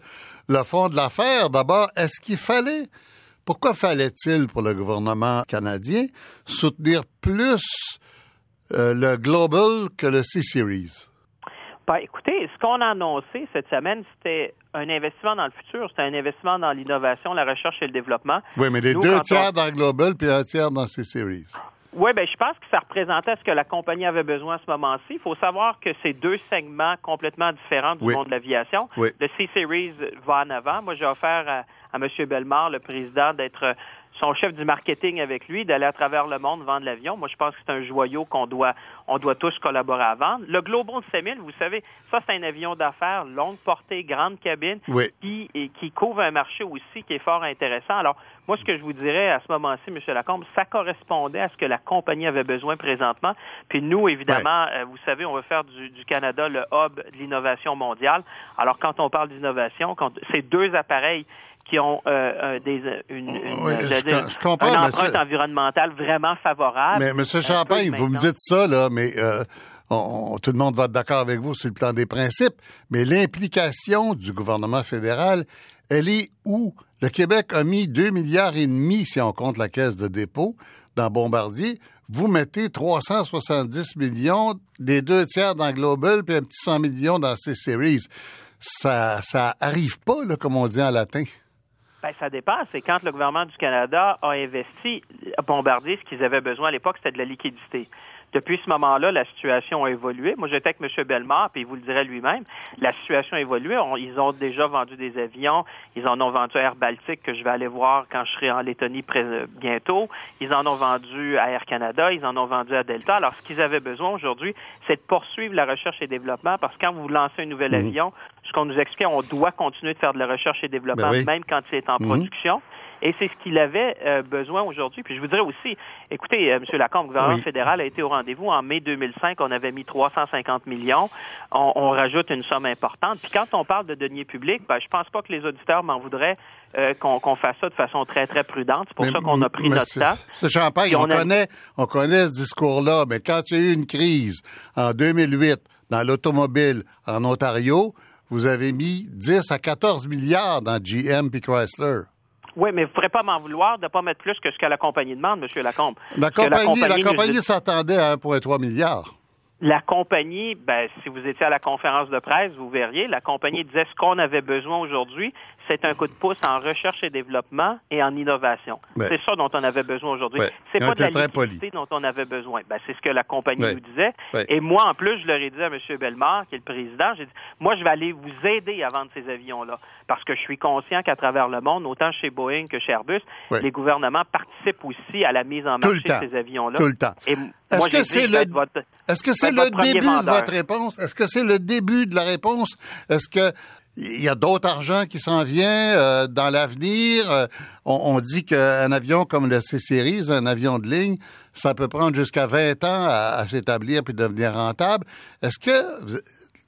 le fond de l'affaire. D'abord, est-ce qu'il fallait, pourquoi fallait-il pour le gouvernement canadien soutenir plus euh, le Global que le C-Series? Ben, écoutez, ce qu'on a annoncé cette semaine, c'était un investissement dans le futur, c'était un investissement dans l'innovation, la recherche et le développement. Oui, mais les Nous, deux tiers on- dans le Global puis un tiers dans C-Series. Oui, ben, je pense que ça représentait ce que la compagnie avait besoin à ce moment-ci. Il faut savoir que c'est deux segments complètement différents du Oui. monde de l'aviation. Oui. Le C-Series va en avant. Moi, j'ai offert à, à M. Bellemare, le président, d'être euh, son chef du marketing avec lui, d'aller à travers le monde vendre l'avion. Moi, je pense que c'est un joyau qu'on doit, on doit tous collaborer à vendre. Le Global 7000, vous savez, ça, c'est un avion d'affaires, longue portée, grande cabine, Oui. qui, et qui couvre un marché aussi qui est fort intéressant. Alors, moi, ce que je vous dirais à ce moment-ci, M. Lacombe, ça correspondait à ce que la compagnie avait besoin présentement. Puis nous, évidemment, euh, vous savez, on veut faire du, du Canada le hub de l'innovation mondiale. Alors, quand on parle d'innovation, quand c'est deux appareils qui ont euh, euh, des, une, une- Oui, j'allais je dire, com- je comprends, une empreinte environnementale vraiment favorable. Mais Monsieur Un Champagne, vous me dites ça là, mais euh, on- on- tout le monde va être d'accord avec vous sur le plan des principes. Mais l'implication du gouvernement fédéral, elle est où? Le Québec a mis 2 milliards et demi, si on compte la caisse de dépôt, dans Bombardier. Vous mettez 370 millions, des deux tiers dans Global, puis un petit 100 millions dans C-Series. Ça, ça arrive pas, là, comme on dit en latin. Ben, ça dépend. C'est quand le gouvernement du Canada a investi à Bombardier, ce qu'ils avaient besoin à l'époque, c'était de la liquidité. Depuis ce moment-là, la situation a évolué. Moi, j'étais avec M. Bellemare, puis il vous le dirait lui-même. La situation a évolué. On- ils ont déjà vendu des avions. Ils en ont vendu à Air Baltique, que je vais aller voir quand je serai en Lettonie près- bientôt. Ils en ont vendu à Air Canada. Ils en ont vendu à Delta. Alors, ce qu'ils avaient besoin aujourd'hui, c'est de poursuivre la recherche et développement, parce que quand vous lancez un nouvel avion, ce qu'on nous expliquait, on doit continuer de faire de la recherche et développement, Ben oui. même quand il est en Mhm. production. Et c'est ce qu'il avait euh, besoin aujourd'hui. Puis je vous dirais aussi, écoutez, euh, M. Lacombe, le gouvernement fédéral a été au rendez-vous. En mai 2005, on avait mis 350 millions. On, rajoute une somme importante. Puis quand on parle de deniers publics, ben, je pense pas que les auditeurs m'en voudraient euh, qu'on fasse ça de façon très, très prudente. C'est pour ça qu'on a pris notre temps. C'est champagne. On, connaît, on connaît ce discours-là, mais quand il y a eu une crise en 2008 dans l'automobile en Ontario, vous avez mis 10 à 14 milliards dans GM et Chrysler. Oui, mais vous ne pourrez pas m'en vouloir de ne pas mettre plus que ce que la compagnie demande, M. Lacombe. La compagnie, la compagnie, s'attendait à 1,3 milliard. La compagnie, ben, si vous étiez à la conférence de presse, vous verriez, la compagnie disait ce qu'on avait besoin aujourd'hui, c'est un coup de pouce en recherche et développement et en innovation. c'est ça dont on avait besoin aujourd'hui. C'est pas de la liquidité dont on avait besoin. Ben, c'est ce que la compagnie nous disait. Et moi, en plus, je leur ai dit à M. Bellemare, qui est le président, j'ai dit, moi, je vais aller vous aider à vendre ces avions-là. Parce que je suis conscient qu'à travers le monde, autant chez Boeing que chez Airbus, les gouvernements participent aussi à la mise en marché de ces avions-là. Tout le temps. Est-ce que c'est le, est-ce que c'est le début de votre réponse? Est-ce que c'est le début de la réponse? Est-ce que il y a d'autres argent qui s'en vient euh, dans l'avenir? Euh, on, dit qu'un avion comme le C-Series, un avion de ligne, ça peut prendre jusqu'à 20 ans à, s'établir puis devenir rentable. Est-ce que le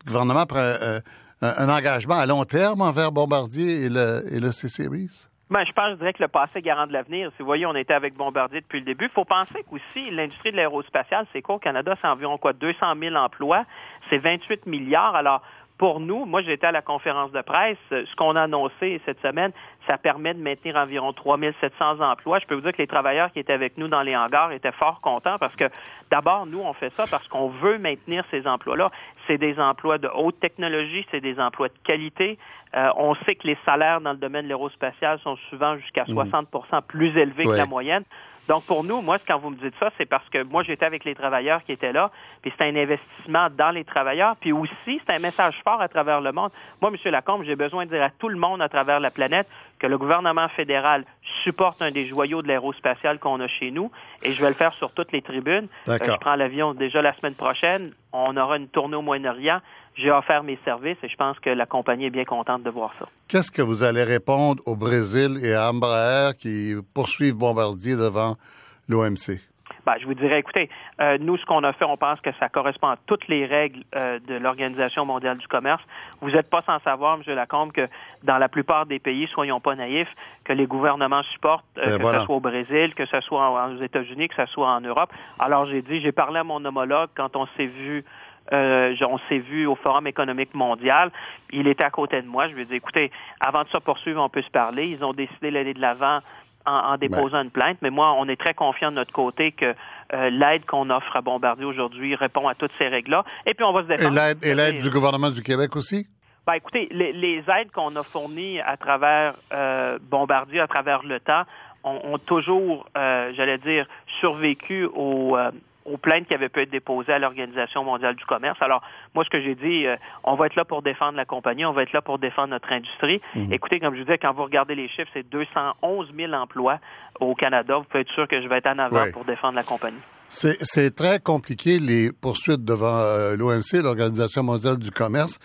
gouvernement prend euh, un, engagement à long terme envers Bombardier et le, et le C-Series? Ben, je pense, je dirais que le passé garant de l'avenir. Si vous voyez, on était avec Bombardier depuis le début. Il faut penser qu'aussi, l'industrie de l'aérospatiale, c'est quoi au Canada? C'est environ quoi? 200 000 emplois. C'est 28 milliards. Alors, pour nous, moi j'étais à la conférence de presse, ce qu'on a annoncé cette semaine, ça permet de maintenir environ 3700 emplois. Je peux vous dire que les travailleurs qui étaient avec nous dans les hangars étaient fort contents parce que d'abord, nous, on fait ça parce qu'on veut maintenir ces emplois-là. C'est des emplois de haute technologie, c'est des emplois de qualité. Euh, on sait que les salaires dans le domaine de l'aérospatial sont souvent jusqu'à 60% mmh. plus élevés que la moyenne. Donc, pour nous, moi, quand vous me dites ça, c'est parce que moi, j'étais avec les travailleurs qui étaient là, puis c'est un investissement dans les travailleurs, puis aussi, c'est un message fort à travers le monde. Moi, M. Lacombe, j'ai besoin de dire à tout le monde à travers la planète que le gouvernement fédéral supporte un des joyaux de l'aérospatial qu'on a chez nous, et je vais le faire sur toutes les tribunes. Euh, je prends l'avion déjà la semaine prochaine. On aura une tournée au Moyen-Orient j'ai offert mes services et je pense que la compagnie est bien contente de voir ça. Qu'est-ce que vous allez répondre au Brésil et à Embraer qui poursuivent Bombardier devant l'OMC? Ben, je vous dirais, écoutez, euh, nous, ce qu'on a fait, on pense que ça correspond à toutes les règles euh, de l'Organisation mondiale du commerce. Vous n'êtes pas sans savoir, M. Lacombe, que dans la plupart des pays, soyons pas naïfs, que les gouvernements supportent, euh, ben que ce soit au Brésil, que ce soit aux États-Unis, que ce soit en Europe. Alors, j'ai dit, j'ai parlé à mon homologue quand on s'est vu euh, on s'est vu au Forum économique mondial. Il était à côté de moi. Je lui ai dit, écoutez, avant de ça poursuivre, on peut se parler. Ils ont décidé d'aller de l'avant en, déposant une plainte. Mais moi, on est très confiant de notre côté que euh, l'aide qu'on offre à Bombardier aujourd'hui répond à toutes ces règles-là. Et puis, on va se défendre. Et l'aide du gouvernement du Québec aussi? Ben, écoutez, les, aides qu'on a fournies à travers euh, Bombardier, à travers le temps, ont, toujours, j'allais dire, survécu au, aux plaintes qui avaient pu être déposées à l'Organisation mondiale du commerce. Alors, moi, ce que j'ai dit, euh, on va être là pour défendre la compagnie, on va être là pour défendre notre industrie. Mhm. Écoutez, comme je vous disais, quand vous regardez les chiffres, c'est 211 000 emplois au Canada. Vous pouvez être sûr que je vais être en avant pour défendre la compagnie. C'est très compliqué, les poursuites devant euh, l'OMC, l'Organisation mondiale du commerce.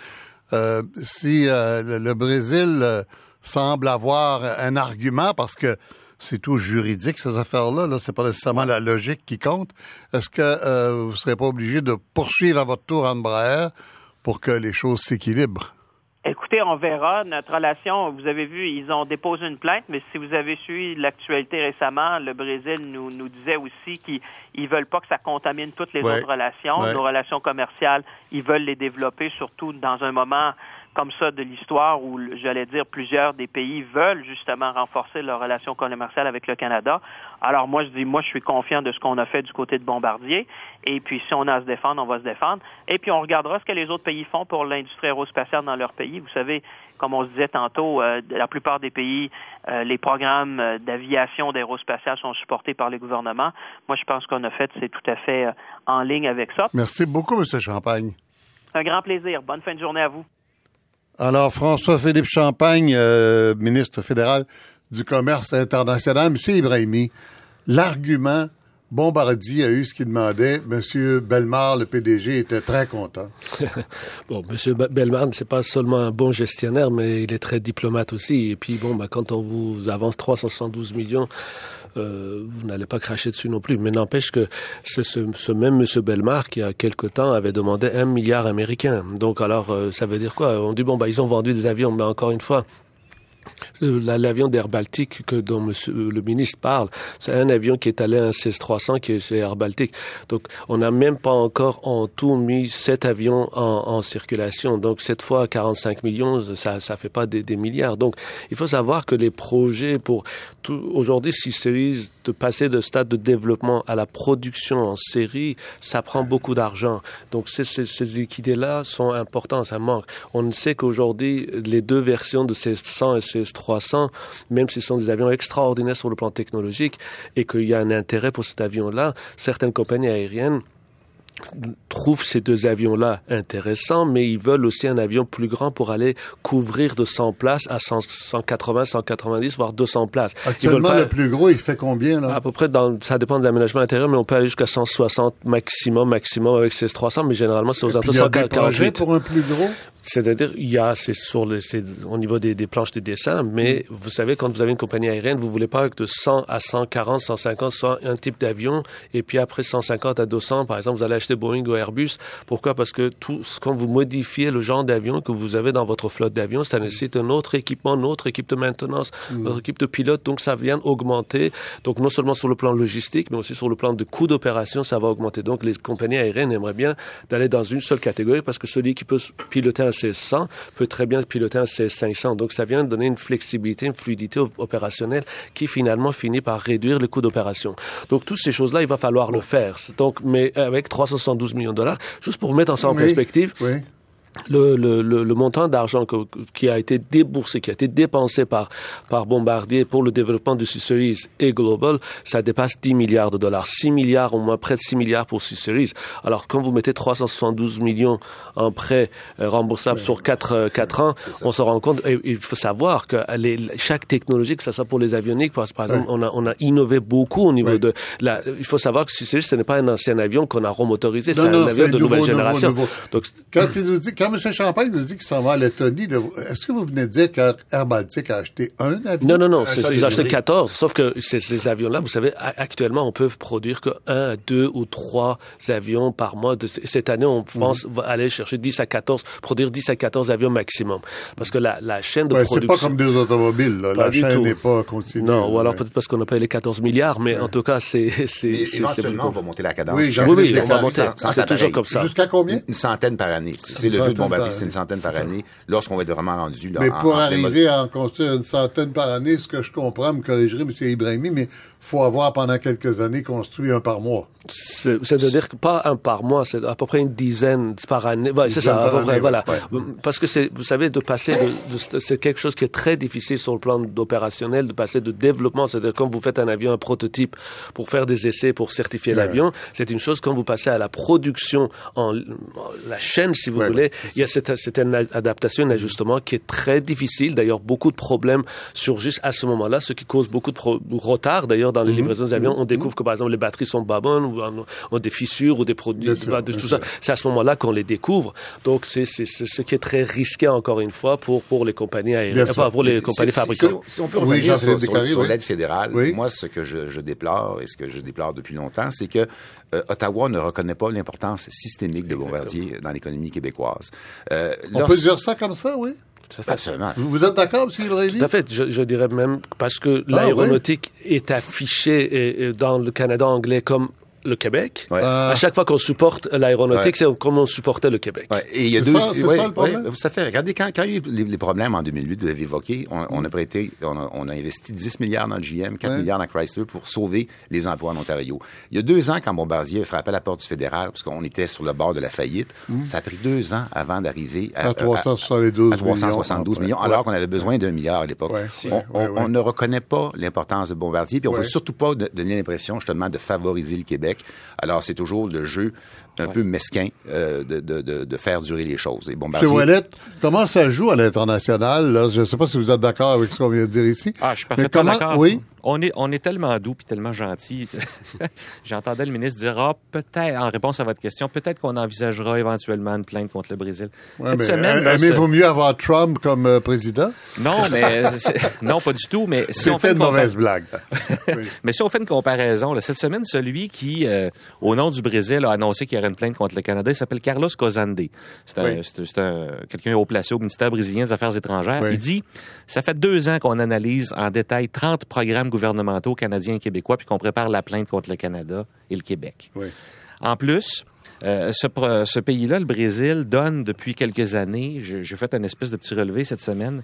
Euh, si le Brésil semble avoir un argument parce que c'est tout juridique, ces affaires-là. Là, c'est pas nécessairement la logique qui compte. Est-ce que euh, vous ne serez pas obligé de poursuivre à votre tour Embraer pour que les choses s'équilibrent? Écoutez, on verra. Notre relation, vous avez vu, ils ont déposé une plainte, mais si vous avez suivi l'actualité récemment, le Brésil nous, nous disait aussi qu'ils ne veulent pas que ça contamine toutes les autres relations. Nos relations commerciales, ils veulent les développer, surtout dans un moment comme ça de l'histoire où, j'allais dire, plusieurs des pays veulent justement renforcer leurs relations commerciales avec le Canada. Alors moi, je dis, moi, je suis confiant de ce qu'on a fait du côté de Bombardier. Et puis, si on a à se défendre, on va se défendre. Et puis, on regardera ce que les autres pays font pour l'industrie aérospatiale dans leur pays. Vous savez, comme on se disait tantôt, euh, la plupart des pays, euh, les programmes euh, d'aviation d'aérospatiale sont supportés par les gouvernements. Moi, je pense qu'on a fait, c'est tout à fait en ligne avec ça. Merci beaucoup, M. Champagne. Un grand plaisir. Bonne fin de journée à vous. Alors, François-Philippe Champagne, euh, ministre fédéral du Commerce international, Monsieur Ibrahimi, l'argument Bombardier a eu ce qu'il demandait. Monsieur Belmar, le PDG, était très content. bon, Monsieur Belmar, c'est pas seulement un bon gestionnaire, mais il est très diplomate aussi. Et puis, bon, bah, quand on vous avance 372 millions, euh, vous n'allez pas cracher dessus non plus. Mais n'empêche que c'est ce, même Monsieur Belmar qui, il y a quelque temps, avait demandé un milliard américain. Donc, alors, euh, ça veut dire quoi? On dit, bon, bah, ils ont vendu des avions, mais encore une fois, euh, l'avion d'Air Baltique que dont monsieur, le ministre parle, c'est un avion qui est allé à un 16-300 qui est chez Air Baltique. Donc, on n'a même pas encore en tout mis sept avions en, circulation. Donc, cette fois, 45 millions, ça ça fait pas des, milliards. Donc, il faut savoir que les projets pour aujourd'hui, si Series de passer de stade de développement à la production en série, ça prend beaucoup d'argent. Donc, ces, ces, ces équités-là sont importants, ça manque. On sait qu'aujourd'hui, les deux versions de ces 100 et ces 300, même s'ils sont des avions extraordinaires sur le plan technologique et qu'il y a un intérêt pour cet avion-là, certaines compagnies aériennes trouvent ces deux avions-là intéressants, mais ils veulent aussi un avion plus grand pour aller couvrir de 100 places à 180, 190, voire 200 places. Actuellement, le plus gros, il fait combien, là? À peu près, dans, ça dépend de l'aménagement intérieur, mais on peut aller jusqu'à 160 maximum, maximum avec ces 300, mais généralement, c'est aux alentours de 148. pour un plus gros? C'est-à-dire, il y a, c'est sur le, c'est au niveau des, des, planches de dessin, mais mm. vous savez, quand vous avez une compagnie aérienne, vous voulez pas que de 100 à 140, 150 soit un type d'avion, et puis après 150 à 200, par exemple, vous allez acheter Boeing ou Airbus. Pourquoi? Parce que tout, quand vous modifiez le genre d'avion que vous avez dans votre flotte d'avions, ça nécessite un autre équipement, une autre équipe de maintenance, mm. une autre équipe de pilotes, donc ça vient augmenter. Donc, non seulement sur le plan logistique, mais aussi sur le plan de coût d'opération, ça va augmenter. Donc, les compagnies aériennes aimeraient bien d'aller dans une seule catégorie parce que celui qui peut piloter un 1600 peut très bien piloter un CS500. Donc, ça vient donner une flexibilité, une fluidité opérationnelle qui finalement finit par réduire le coût d'opération. Donc, toutes ces choses-là, il va falloir le faire. Donc, mais avec 372 millions de dollars, juste pour mettre ça en perspective, oui le, le, le, le, montant d'argent qui a été déboursé, qui a été dépensé par, par Bombardier pour le développement du C-Series et Global, ça dépasse 10 milliards de dollars. 6 milliards, au moins près de 6 milliards pour C-Series. Alors, quand vous mettez 372 millions en prêt euh, remboursable sur 4, 4 euh, ans, on se rend compte, et il faut savoir que les, chaque technologie, que ce soit pour les avioniques, par exemple, on, a, on a innové beaucoup au niveau de... La, il faut savoir que C-Series, ce n'est pas un ancien avion qu'on a remotorisé, c'est un avion de nouvelle génération. Donc, quand il nous dit quand M. Champagne nous dit qu'il s'en va à Lettonie, est-ce que vous venez de dire qu'Air Baltic a acheté un avion? Non, non, non. Ils ont acheté 14. Sauf que ces, avions-là, vous savez, actuellement, on peut produire que un, deux ou trois avions par mois. cette année, on pense mhm. aller chercher 10 à 14, produire 10 à 14 avions maximum. Parce que la, la chaîne de production... C'est pas comme des automobiles, là. la chaîne n'est pas continue. Non, ou alors peut-être parce qu'on n'a pas les 14 milliards, mais en tout cas, c'est... Éventuellement, on va monter la cadence. Oui, oui, on va monter. C'est toujours comme ça. Jusqu'à combien? Une centaine par année. C'est le vœu de Bombardier c'est une centaine par année, lorsqu'on va être vraiment rendu là. Mais pour arriver à en construire une centaine par année, ce que je comprends, me corrigerait M. Ibrahimi, mais faut avoir pendant quelques années construit un par mois. C'est-à-dire que pas un par mois, c'est à peu près une dizaine par année. Ouais, c'est ça, à peu près, voilà. Parce que c'est, vous savez, de passer de, c'est quelque chose qui est très difficile sur le plan opérationnel, de passer de développement, c'est-à-dire quand vous faites un avion, un prototype pour faire des essais, pour certifier l'avion, c'est une chose quand vous passez à la production en, la chaîne, si vous voulez, il y a cette, cette adaptation, un ajustement qui est très difficile. D'ailleurs, beaucoup de problèmes surgissent à ce moment-là, ce qui cause beaucoup de, retard. D'ailleurs, dans les mhm. livraisons d'avions, on mhm. découvre que par exemple les batteries sont pas bonnes ont, des fissures ou des produits, de tout ça. C'est à ce moment-là qu'on les découvre. Donc, c'est ce qui est très risqué, encore une fois, pour, pour les compagnies aériennes, pas pour les compagnies fabricantes. Si, on peut revenir sur, l'aide fédérale, moi, ce que je, déplore et ce que je déplore depuis longtemps, c'est que euh, Ottawa ne reconnaît pas l'importance systémique de Bombardier dans l'économie québécoise. Euh, on peut dire ça comme ça, oui? Absolument. Vous, êtes d'accord, M. Tout à fait. Je, je, dirais même parce que ah, l'aéronautique est affichée dans le Canada anglais comme le Québec. À chaque fois qu'on supporte l'aéronautique, c'est comme on supportait le Québec. Et il y a deux. Ça, ça, le problème? ça fait. Regardez, quand, quand il y a eu les, problèmes en 2008, vous l'avez évoqué, on, a prêté, on a, on a, investi 10 milliards dans le GM, 4 milliards dans Chrysler pour sauver les emplois en Ontario. Il y a deux ans, quand Bombardier a frappé à la porte du fédéral, parce qu'on était sur le bord de la faillite, hmm. ça a pris deux ans avant d'arriver à, à, 372, à 372 millions, alors qu'on avait besoin d'un milliard à l'époque. on, ne reconnaît pas l'importance de Bombardier, puis on ne veut surtout pas donner l'impression justement de favoriser le Québec. Alors c'est toujours le jeu un peu mesquin euh, de, de, de, faire durer les choses. Et Bombardier... Wallet, comment ça joue à l'international? Je ne sais pas si vous êtes d'accord avec ce qu'on vient de dire ici. Ah, je suis parfaitement d'accord. Oui? On est, on est tellement doux puis tellement gentil. J'entendais le ministre dire, ah, peut-être, en réponse à votre question, peut-être qu'on envisagera éventuellement une plainte contre le Brésil. Cette semaine, aimez-vous mieux avoir Trump comme euh, président? Non, mais, non, pas du tout, mais si on fait une mauvaise blague. Mais si on fait une comparaison, cette semaine, celui qui, euh, au nom du Brésil, a annoncé qu'il y aurait une plainte contre le Canada, il s'appelle Carlos Cozande. C'est un, quelqu'un haut placé au ministère brésilien des Affaires étrangères. Il dit, ça fait deux ans qu'on analyse en détail 30 programmes gouvernementaux canadiens et québécois, puis qu'on prépare la plainte contre le Canada et le Québec. En plus, euh, ce, ce pays-là, le Brésil, donne depuis quelques années, j'ai fait un espèce de petit relevé cette semaine,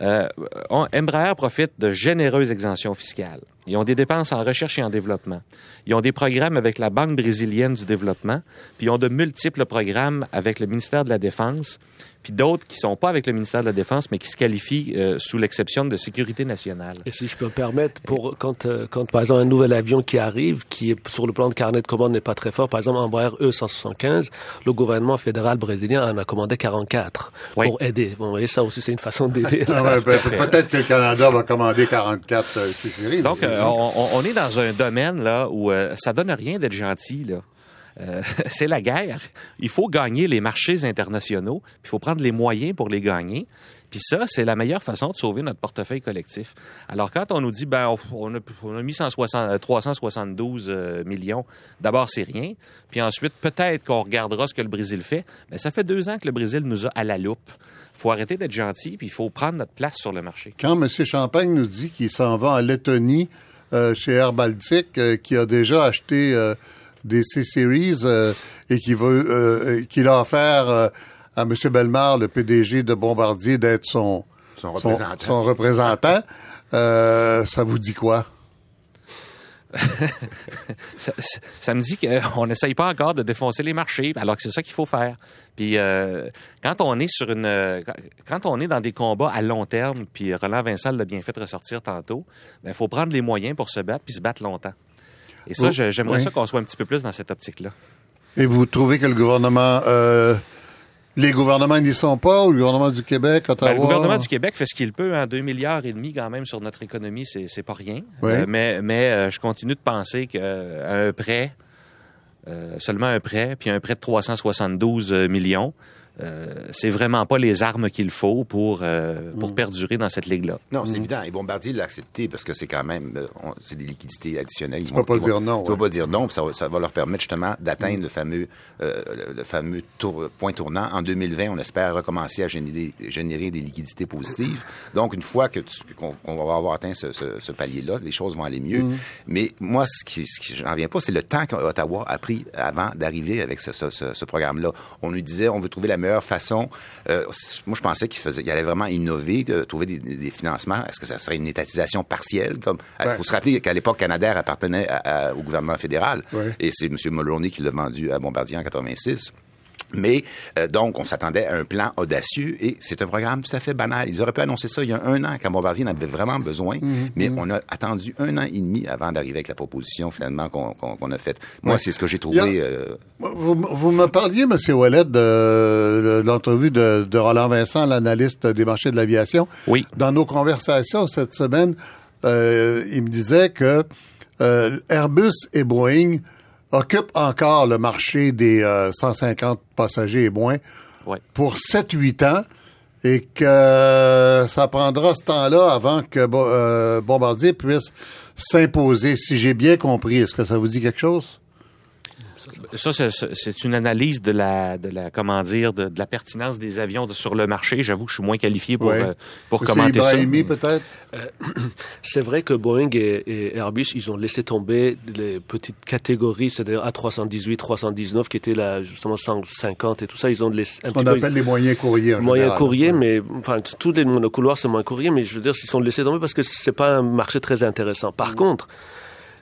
euh, Embraer profite de généreuses exemptions fiscales. Ils ont des dépenses en recherche et en développement. Ils ont des programmes avec la Banque brésilienne du développement, puis ils ont de multiples programmes avec le ministère de la Défense puis d'autres qui sont pas avec le ministère de la Défense, mais qui se qualifient euh, sous l'exception de sécurité nationale. Et si je peux me permettre, pour quand, euh, quand par exemple un nouvel avion qui arrive, qui est sur le plan de carnet de commande n'est pas très fort, par exemple Embraer E175, le gouvernement fédéral brésilien en a commandé 44 pour aider. Bon, et ça aussi c'est une façon d'aider. Ah peut-être que le Canada va commander 44 euh, C-Series. Donc on, on, est dans un domaine là où ça donne rien d'être gentil là. Euh, c'est la guerre. Il faut gagner les marchés internationaux, il faut prendre les moyens pour les gagner. Puis ça, c'est la meilleure façon de sauver notre portefeuille collectif. Alors quand on nous dit, ben, on a, mis 160, 372 euh, millions, d'abord c'est rien, puis ensuite peut-être qu'on regardera ce que le Brésil fait. Mais ça fait deux ans que le Brésil nous a à la loupe. Il faut arrêter d'être gentil, puis il faut prendre notre place sur le marché. Quand M. Champagne nous dit qu'il s'en va en Lettonie euh, chez Air Baltic, qui a déjà acheté des C-Series euh, et qui veut euh, qu'il a offert euh, à M. Belmar, le PDG de Bombardier, d'être son, son représentant. Son, représentant. ça vous dit quoi? ça, me dit qu'on n'essaye pas encore de défoncer les marchés, alors que c'est ça qu'il faut faire. Puis quand on est sur une, quand on est dans des combats à long terme, puis Roland Vincent l'a bien fait ressortir tantôt, il ben, faut prendre les moyens pour se battre puis se battre longtemps. Et ça, j'aimerais ça qu'on soit un petit peu plus dans cette optique-là. Et vous trouvez que le gouvernement... Euh, les gouvernements n'y sont pas, ou le gouvernement du Québec, Ottawa? Ben, le gouvernement du Québec fait ce qu'il peut. en hein, 2 milliards et demi quand même sur notre économie, c'est pas rien. Euh, mais mais euh, je continue de penser qu'un prêt, seulement un prêt, puis un prêt de 372 millions, euh, c'est vraiment pas les armes qu'il faut pour euh, pour mm. perdurer dans cette ligue-là. Non, c'est mm. évident. Et Bombardier l'a accepté parce que c'est quand même euh, c'est des liquidités additionnelles. Tu vas pas dire non. Tu vas pas dire non, ça, ça va leur permettre justement d'atteindre mm. le fameux le, fameux point tournant. En 2020, on espère recommencer à générer, générer des liquidités positives. Donc, une fois que qu'on va avoir atteint ce, ce, palier-là, les choses vont aller mieux. Mais moi, ce qui, ce qui j'en viens pas, c'est le temps qu'Ottawa a pris avant d'arriver avec ce, ce programme-là. On lui disait, on veut trouver la meilleure façon. Euh, moi, je pensais qu'il faisait, allait vraiment innover, de trouver des, financements. Est-ce que ça serait une étatisation partielle comme Il faut se rappeler qu'à l'époque, Canadair appartenait au gouvernement fédéral, et c'est M. Mulroney qui l'a vendu à Bombardier en 86. Mais euh, donc, on s'attendait à un plan audacieux et c'est un programme tout à fait banal. Ils auraient pu annoncer ça il y a un an quand Bombardier en avait vraiment besoin, mhm, mais mhm. on a attendu un an et demi avant d'arriver avec la proposition finalement qu'on a faite. Moi, c'est ce que j'ai trouvé. Euh, vous, vous, me parliez, M. Ouellet, de, l'entrevue de, de, Roland Vincent, l'analyste des marchés de l'aviation. Oui. Dans nos conversations cette semaine, euh, il me disait que Airbus et Boeing occupe encore le marché des 150 euh, passagers et moins pour 7-8 ans et que ça prendra ce temps-là avant que euh, Bombardier puisse s'imposer, si j'ai bien compris. Est-ce que ça vous dit quelque chose? Ça, c'est une analyse de la, de la comment dire, de, la pertinence des avions sur le marché. J'avoue que je suis moins qualifié pour, euh, pour commenter ça. peut-être? Euh, c'est vrai que Boeing et, Airbus, ils ont laissé tomber les petites catégories, c'est-à-dire A318, 319, qui étaient là, justement, 150 et tout ça. Ils ont laissé un Ce qu'on appelle les moyens courriers. moyens courriers, mais, enfin, tous les monocouloirs, c'est moins courrier, mais je veux dire, ils sont laissés tomber parce que c'est pas un marché très intéressant. Par mm. contre,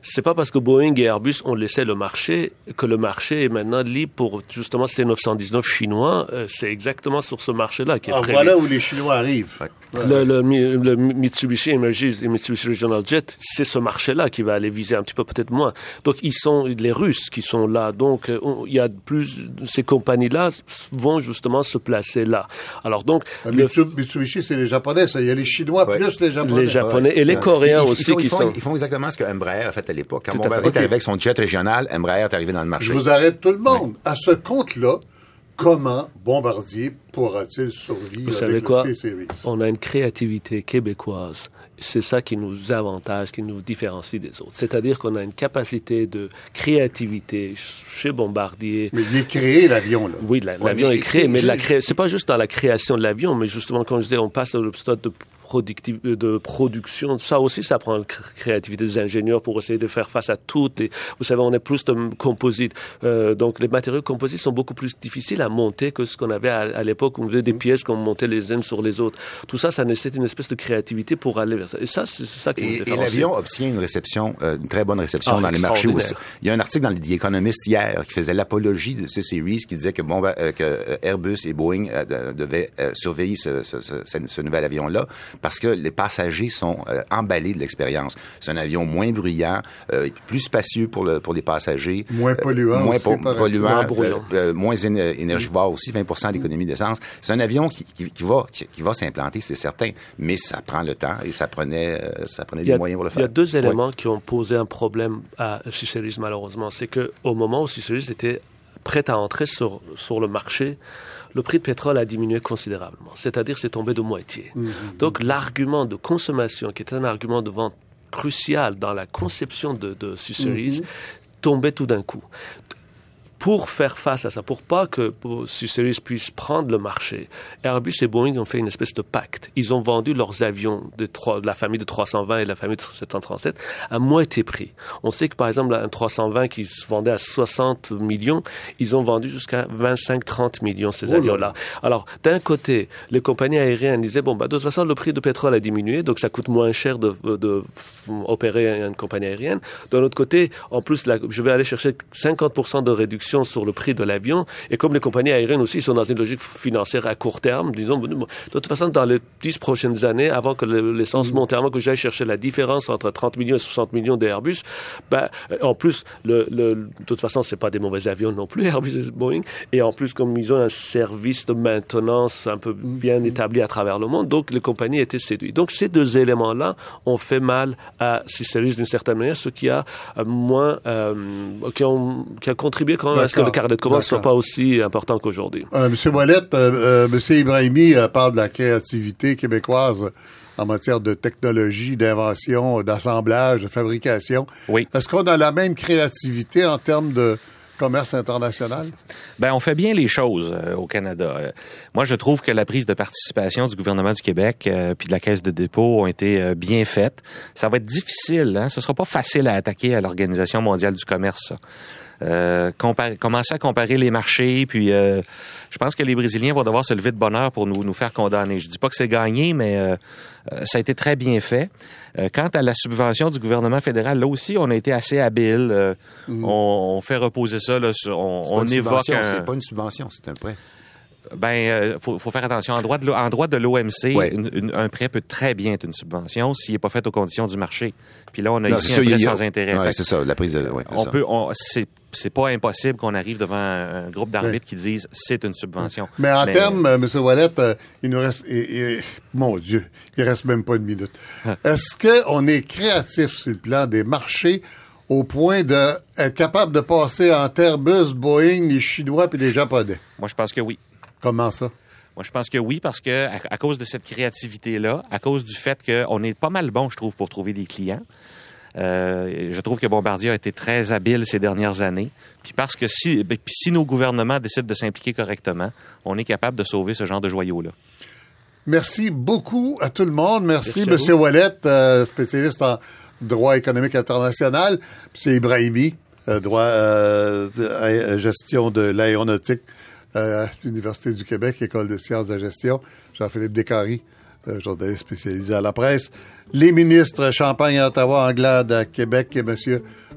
c'est pas parce que Boeing et Airbus ont laissé le marché que le marché est maintenant libre pour justement ces 919 chinois. Euh, c'est exactement sur ce marché-là qui est ah, Voilà où les Chinois arrivent. Le, le, le, Mitsubishi Emergis et Mitsubishi Regional Jet, c'est ce marché-là qui va aller viser un petit peu peut-être moins. Donc ils sont les Russes qui sont là. Donc euh, il y a plus ces compagnies-là vont justement se placer là. Alors donc euh, Mitsubishi c'est les Japonais, ça. il y a les Chinois plus les Japonais. Les Japonais et les Coréens aussi qui sont. Ils font exactement ce que Embraer a fait à l'époque. Quand Bombardier est arrivé avec son jet régional, Embraer est arrivé dans le marché. Je vous arrête tout le monde. À ce compte-là, comment Bombardier pourra-t-il survivre Vous avec quoi? le C-Series? On a une créativité québécoise. C'est ça qui nous avantage, qui nous différencie des autres. C'est-à-dire qu'on a une capacité de créativité chez Bombardier. Mais il est créé, l'avion, là. Oui, l'avion est créé, mais la cré... c'est pas juste dans la création de l'avion, mais justement, quand je disais, on passe au stade de de production. Ça aussi, ça prend la créativité des ingénieurs pour essayer de faire face à tout. Et, vous savez, on est plus de composites. Euh, donc, les matériaux composites sont beaucoup plus difficiles à monter que ce qu'on avait à, l'époque où on faisait des mm. pièces qu'on montait les unes sur les autres. Tout ça, ça nécessite une espèce de créativité pour aller vers ça. Et ça, c'est ça qui Et, et l'avion obtient une réception, euh, une très bonne réception ah, dans les marchés aussi. Il y a un article dans The Economist hier qui faisait l'apologie de ces series qui disait que, bon, que Airbus et Boeing devaient surveiller ce, ce, ce, ce nouvel avion-là parce que les passagers sont euh, emballés de l'expérience. C'est un avion moins bruyant, euh, plus spacieux pour, le, pour les passagers. Moins polluant. moins polluant, euh, moins énergivore aussi, 20 d'économie d'essence. C'est un avion qui, qui, va, qui, va s'implanter, c'est certain, mais ça prend le temps et ça prenait, ça prenait des moyens pour le faire. Il y a deux éléments qui ont posé un problème à Ciceris, malheureusement. C'est que au moment où Ciceris était prêt à entrer sur, sur le marché, le prix de pétrole a diminué considérablement. C'est-à-dire, c'est tombé de moitié. Mmh, mmh, mmh. Donc, l'argument de consommation, qui est un argument de vente crucial dans la conception de, de C-Series, tombait tout d'un coup pour faire face à ça, pour pas que C-Series puisse prendre le marché, Airbus et Boeing ont fait une espèce de pacte. Ils ont vendu leurs avions de, de la famille de 320 et de la famille de 737 à moitié prix. On sait que par exemple un 320 qui se vendait à 60 millions, ils ont vendu jusqu'à 25-30 millions ces oh avions-là. Alors d'un côté, les compagnies aériennes disaient bon bah de toute façon le prix de pétrole a diminué, donc ça coûte moins cher de, de opérer une compagnie aérienne. D'un autre côté, en plus je vais aller chercher 50% de réduction sur le prix de l'avion. Et comme les compagnies aériennes aussi sont dans une logique financière à court terme, disons, de toute façon, dans les dix prochaines années, avant que l'essence monte, avant que j'aille chercher la différence entre 30 millions et 60 millions d'Airbus, ben, en plus, le, le, de toute façon, c'est pas des mauvais avions non plus, Airbus et Boeing. Et en plus, comme ils ont un service de maintenance un peu bien établi à travers le monde, donc les compagnies étaient séduites. Donc ces deux éléments-là ont fait mal à ces services d'une certaine manière, ce qui a euh, moins, euh, qui, ont, qui a contribué quand est-ce que le carnet de commandes ne soit pas aussi important qu'aujourd'hui? Euh, Monsieur Wallet, euh, euh, Monsieur Ibrahimi parle de la créativité québécoise en matière de technologie, d'invention, d'assemblage, de fabrication. Oui. Est-ce qu'on a la même créativité en termes de commerce international? Ben, on fait bien les choses au Canada. moi, je trouve que la prise de participation du gouvernement du Québec puis de la Caisse de dépôt ont été bien faites. Ça va être difficile, hein? Ce sera pas facile à attaquer à l'Organisation mondiale du commerce. Ça. Euh, commencer à comparer les marchés. Puis euh, je pense que les Brésiliens vont devoir se lever de bonheur pour nous, nous faire condamner. Je dis pas que c'est gagné, mais euh, ça a été très bien fait. quant à la subvention du gouvernement fédéral, là aussi, on a été assez habile. Mm. On, fait reposer ça. Là, sur, on, on évoque. C'est pas une subvention, c'est un prêt. Ben, faut, faut, faire attention. En droit de, en droit de l'OMC, un prêt peut très bien être une subvention s'il n'est pas fait aux conditions du marché. Puis là, on a ici un prêt sans intérêt. c'est ça, la prise de. on peut, c'est c'est pas impossible qu'on arrive devant un groupe d'arbitres qui disent c'est une subvention. Mais en termes, M. Wallet, euh, il nous reste, mon Dieu, il reste même pas une minute. Est-ce qu'on est créatif sur le plan des marchés au point d'être capable de passer entre Airbus, Boeing, les Chinois puis les Japonais? Moi, je pense que oui. Comment ça? Moi, je pense que oui, parce que à cause de cette créativité-là, à cause du fait qu'on est pas mal bon, je trouve, pour trouver des clients, euh, je trouve que Bombardier a été très habile ces dernières années. Puis parce que si, ben, si nos gouvernements décident de s'impliquer correctement, on est capable de sauver ce genre de joyaux-là. Merci beaucoup à tout le monde. Merci, M. Wallet, euh, spécialiste en droit économique international. M. Ibrahimi, euh, droit gestion de l'aéronautique à l'Université du Québec, École de sciences de gestion. Jean-Philippe Descaries, journaliste spécialisé à la presse. Les ministres Champagne à Ottawa, Anglade à Québec et M.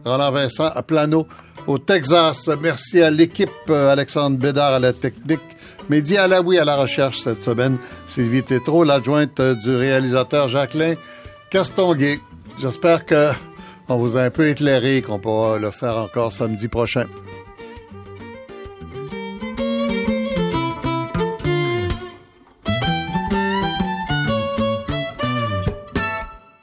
Roland Vincent à Plano au Texas. Merci à l'équipe Alexandre Bédard à la technique. Mehdi Alaoui à la recherche cette semaine. Sylvie Tétrault, l'adjointe du réalisateur Jacqueline Castonguay. J'espère que on vous a un peu éclairé, qu'on pourra le faire encore samedi prochain.